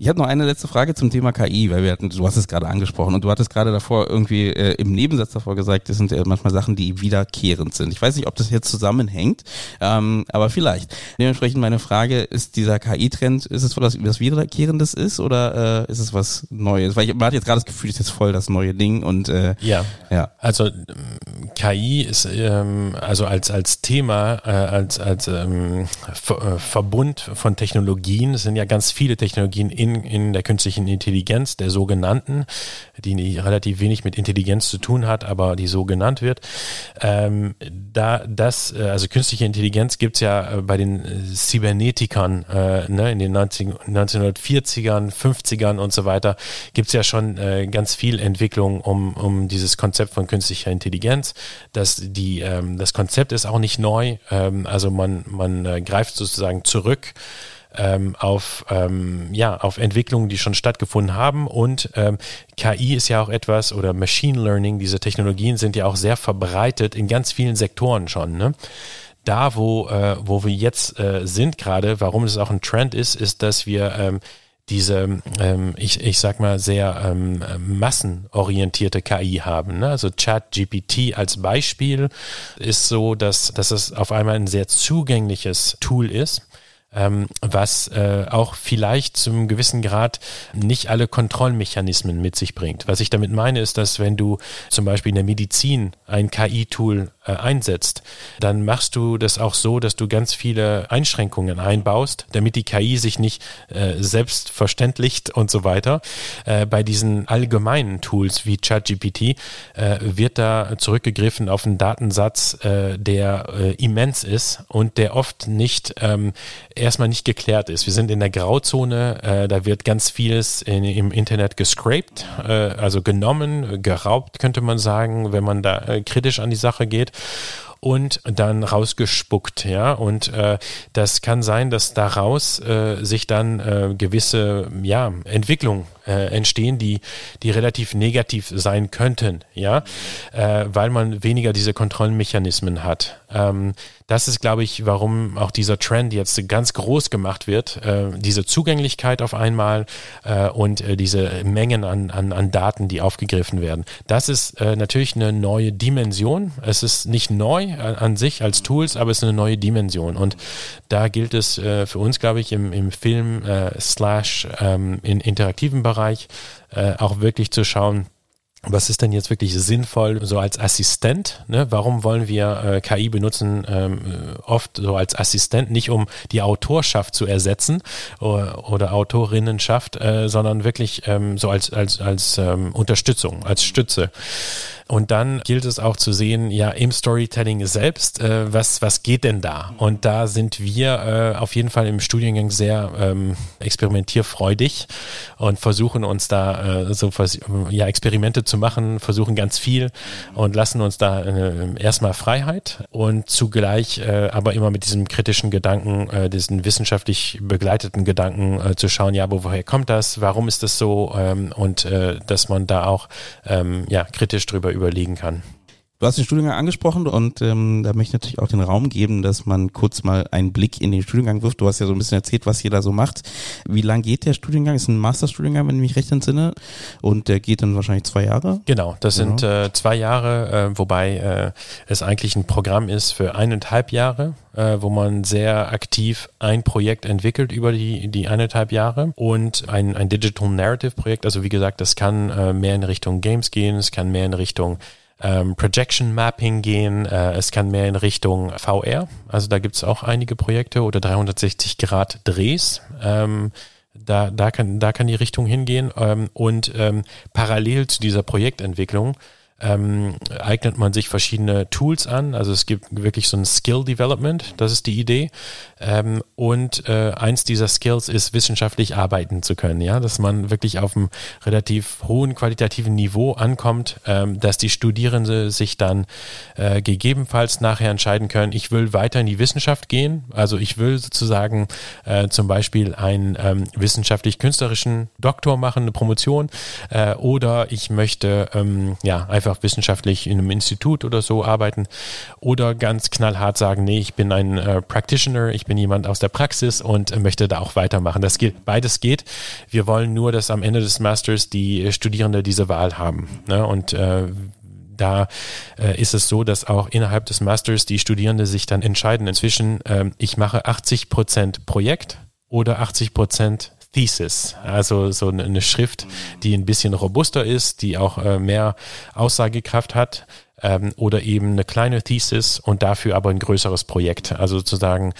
S3: Ich habe noch eine letzte Frage zum Thema KI, weil wir hatten, du hast es gerade angesprochen und du hattest gerade davor irgendwie äh, im Nebensatz davor gesagt, das sind äh, manchmal Sachen, die wiederkehrend sind. Ich weiß nicht, ob das jetzt zusammenhängt, ähm, aber vielleicht. Dementsprechend meine Frage, ist dieser KI-Trend, ist es was, was Wiederkehrendes ist oder äh, ist es was Neues? Weil ich, man hat jetzt gerade das Gefühl, es ist jetzt voll das neue Ding und äh,
S1: ja. ja. Also ähm, KI ist ähm, also als als Thema, äh, als als ähm, äh, Verbund von Technologien, es sind ja ganz viele Technologien in in, in der künstlichen Intelligenz, der sogenannten, die relativ wenig mit Intelligenz zu tun hat, aber die so genannt wird. Ähm, da das, äh, also künstliche Intelligenz gibt es ja äh, bei den äh, Cybernetikern äh, ne, in den 19, 1940ern, 50ern und so weiter, gibt es ja schon äh, ganz viel Entwicklung um, um dieses Konzept von künstlicher Intelligenz. Das, die, ähm, das Konzept ist auch nicht neu, ähm, also man, man äh, greift sozusagen zurück ähm, auf, ähm, ja, auf Entwicklungen, die schon stattgefunden haben. Und ähm, KI ist ja auch etwas, oder Machine Learning, diese Technologien sind ja auch sehr verbreitet in ganz vielen Sektoren schon. Ne? Da, wo, äh, wo wir jetzt äh, sind gerade, warum es auch ein Trend ist, ist, dass wir ähm, diese, ähm, ich, ich sag mal, sehr ähm, massenorientierte KI haben. Ne? Also ChatGPT als Beispiel ist so, dass, dass es auf einmal ein sehr zugängliches Tool ist was äh, auch vielleicht zum gewissen Grad nicht alle Kontrollmechanismen mit sich bringt. Was ich damit meine, ist, dass wenn du zum Beispiel in der Medizin ein KI-Tool äh, einsetzt, dann machst du das auch so, dass du ganz viele Einschränkungen einbaust, damit die KI sich nicht äh, selbstverständlicht und so weiter. Äh, bei diesen allgemeinen Tools wie ChatGPT äh, wird da zurückgegriffen auf einen Datensatz, äh, der äh, immens ist und der oft nicht ähm, erstmal nicht geklärt ist. Wir sind in der Grauzone, äh, da wird ganz vieles in, im Internet gescraped, äh, also genommen, geraubt, könnte man sagen, wenn man da äh, kritisch an die Sache geht und dann rausgespuckt, ja. Und äh, das kann sein, dass daraus äh, sich dann äh, gewisse ja, Entwicklungen äh, entstehen, die, die relativ negativ sein könnten, ja, äh, weil man weniger diese Kontrollmechanismen hat. Ähm, das ist, glaube ich, warum auch dieser Trend jetzt ganz groß gemacht wird. Äh, diese Zugänglichkeit auf einmal äh, und äh, diese Mengen an, an, an Daten, die aufgegriffen werden. Das ist äh, natürlich eine neue Dimension. Es ist nicht neu äh, an sich als Tools, aber es ist eine neue Dimension. Und da gilt es äh, für uns, glaube ich, im, im Film slash ähm, in interaktiven Bereich auch wirklich zu schauen, was ist denn jetzt wirklich sinnvoll so als Assistent? Ne? Warum wollen wir äh, KI benutzen ähm, oft so als Assistent, nicht um die Autorschaft zu ersetzen oder, oder Autorinnenschaft, äh, sondern wirklich ähm, so als, als, als ähm, Unterstützung, als Stütze. Und dann gilt es auch zu sehen, ja, im Storytelling selbst, äh, was, was geht denn da? Und da sind wir äh, auf jeden Fall im Studiengang sehr ähm, experimentierfreudig und versuchen uns da äh, so ja, Experimente zu machen, versuchen ganz viel und lassen uns da äh, erstmal Freiheit und zugleich äh, aber immer mit diesem kritischen Gedanken, äh, diesen wissenschaftlich begleiteten Gedanken zu schauen, ja, woher kommt das? Warum ist das so? Ähm, und dass man da auch ähm, ja, kritisch drüber überlegen kann.
S3: Du hast den Studiengang angesprochen und ähm, da möchte ich natürlich auch den Raum geben, dass man kurz mal einen Blick in den Studiengang wirft. Du hast ja so ein bisschen erzählt, was ihr da so macht. Wie lang geht der Studiengang? Ist ein Masterstudiengang, wenn ich mich recht entsinne. Und der geht dann wahrscheinlich zwei Jahre?
S1: Genau, das sind genau. äh, zwei Jahre, äh, wobei äh, es eigentlich ein Programm ist für eineinhalb Jahre, äh, wo man sehr aktiv ein Projekt entwickelt über die, die eineinhalb Jahre und ein, ein Digital Narrative Projekt. Also wie gesagt, das kann äh, mehr in Richtung Games gehen, es kann mehr in Richtung ähm, Projection Mapping gehen, äh, es kann mehr in Richtung VR, also da gibt es auch einige Projekte oder 360 Grad Drehs. Ähm, da, da, kann, da kann die Richtung hingehen. Ähm, und ähm, parallel zu dieser Projektentwicklung ähm, eignet man sich verschiedene Tools an. Also es gibt wirklich so ein Skill Development, das ist die Idee. Ähm, und äh, eins dieser Skills ist, wissenschaftlich arbeiten zu können, ja, dass man wirklich auf einem relativ hohen qualitativen Niveau ankommt, ähm, dass die Studierende sich dann äh, gegebenenfalls nachher entscheiden können, ich will weiter in die Wissenschaft gehen. Also ich will sozusagen äh, zum Beispiel einen ähm, wissenschaftlich-künstlerischen Doktor machen, eine Promotion, äh, oder ich möchte ähm, ja einfach einfach wissenschaftlich in einem Institut oder so arbeiten oder ganz knallhart sagen, nee, ich bin ein äh, Practitioner, ich bin jemand aus der Praxis und äh, möchte da auch weitermachen. Das geht, beides geht. Wir wollen nur, dass am Ende des Masters die Studierende diese Wahl haben. Ne? Und äh, da äh, ist es so, dass auch innerhalb des Masters die Studierenden sich dann entscheiden inzwischen, äh, ich mache 80 Prozent Projekt oder 80 Prozent Thesis, also so eine Schrift, die ein bisschen robuster ist, die auch äh, mehr Aussagekraft hat ähm, oder eben eine kleine Thesis und dafür aber ein größeres Projekt, also sozusagen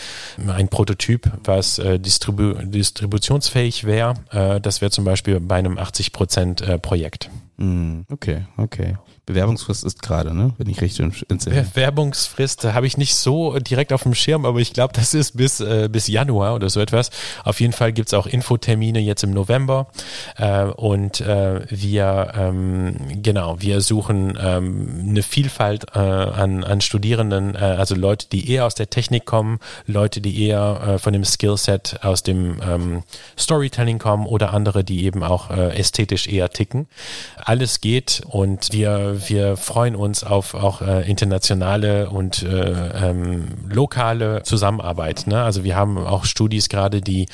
S1: ein Prototyp, was äh, distribu distributionsfähig wäre. Äh, das wäre zum Beispiel bei einem 80 Prozent äh, Projekt.
S3: Mm, okay, okay. Bewerbungsfrist ist gerade, ne? Wenn ich richtig entsinne.
S1: Bewerbungsfrist habe ich nicht so direkt auf dem Schirm, aber ich glaube, das ist bis, äh, bis Januar oder so etwas. Auf jeden Fall gibt es auch Infotermine jetzt im November. Äh, und äh, wir, ähm, genau, wir suchen ähm, eine Vielfalt äh, an, an Studierenden, äh, also Leute, die eher aus der Technik kommen, Leute, die eher äh, von dem Skillset aus dem ähm, Storytelling kommen oder andere, die eben auch äh, ästhetisch eher ticken. Alles geht und wir wir freuen uns auf auch äh, internationale und äh, ähm, lokale Zusammenarbeit. Ne? Also wir haben auch Studis gerade, die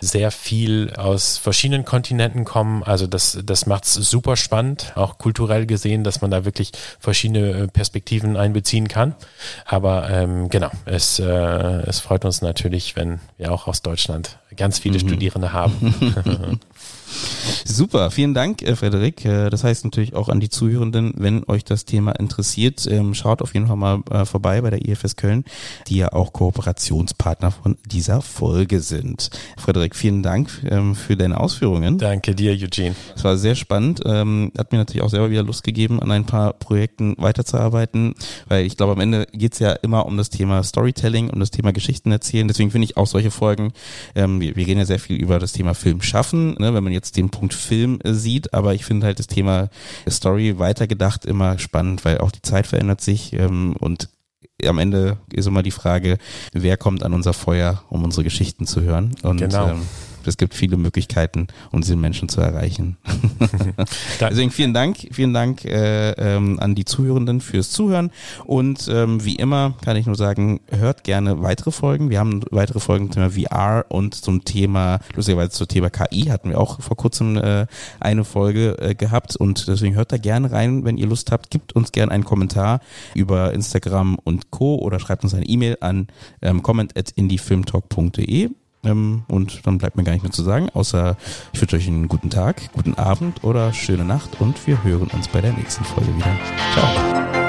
S1: sehr viel aus verschiedenen Kontinenten kommen. Also das, das macht es super spannend, auch kulturell gesehen, dass man da wirklich verschiedene äh, Perspektiven einbeziehen kann. Aber ähm, genau, es, äh, es freut uns natürlich, wenn wir auch aus Deutschland ganz viele mhm. Studierende haben.
S3: Super, vielen Dank, äh, Frederik. Äh, das heißt natürlich auch an die Zuhörenden, wenn euch das Thema interessiert, ähm, schaut auf jeden Fall mal äh, vorbei bei der IFS Köln, die ja auch Kooperationspartner von dieser Folge sind. Frederik, vielen Dank ähm, für deine Ausführungen.
S1: Danke dir, Eugene.
S3: Es war sehr spannend. Ähm, hat mir natürlich auch selber wieder Lust gegeben, an ein paar Projekten weiterzuarbeiten, weil ich glaube, am Ende geht es ja immer um das Thema Storytelling, um das Thema Geschichten erzählen. Deswegen finde ich auch solche Folgen, wir, wir reden ja sehr viel über das Thema Film schaffen, ne, wenn man jetzt den Punkt Film äh, sieht, aber ich finde halt das Thema Story weitergedacht immer spannend, weil auch die Zeit verändert sich ähm, und am Ende ist immer die Frage, wer kommt an unser Feuer, um unsere Geschichten zu hören. Und genau. ähm, es gibt viele Möglichkeiten, um diese Menschen zu erreichen. Deswegen vielen Dank, vielen Dank äh, ähm, an die Zuhörenden fürs Zuhören. Und ähm, wie immer kann ich nur sagen, hört gerne weitere Folgen. Wir haben weitere Folgen zum Thema VR und zum Thema, lustigerweise zum Thema KI hatten wir auch vor kurzem äh, eine Folge äh, gehabt. Und deswegen hört da gerne rein, wenn ihr Lust habt. Gibt uns gerne einen Kommentar über Instagram und Co. oder schreibt uns eine E-Mail an ähm, comment at indiefilmtalk.de und dann bleibt mir gar nicht mehr zu sagen, außer ich wünsche euch einen guten Tag, guten Abend oder schöne Nacht und wir hören uns bei der nächsten Folge wieder. Ciao.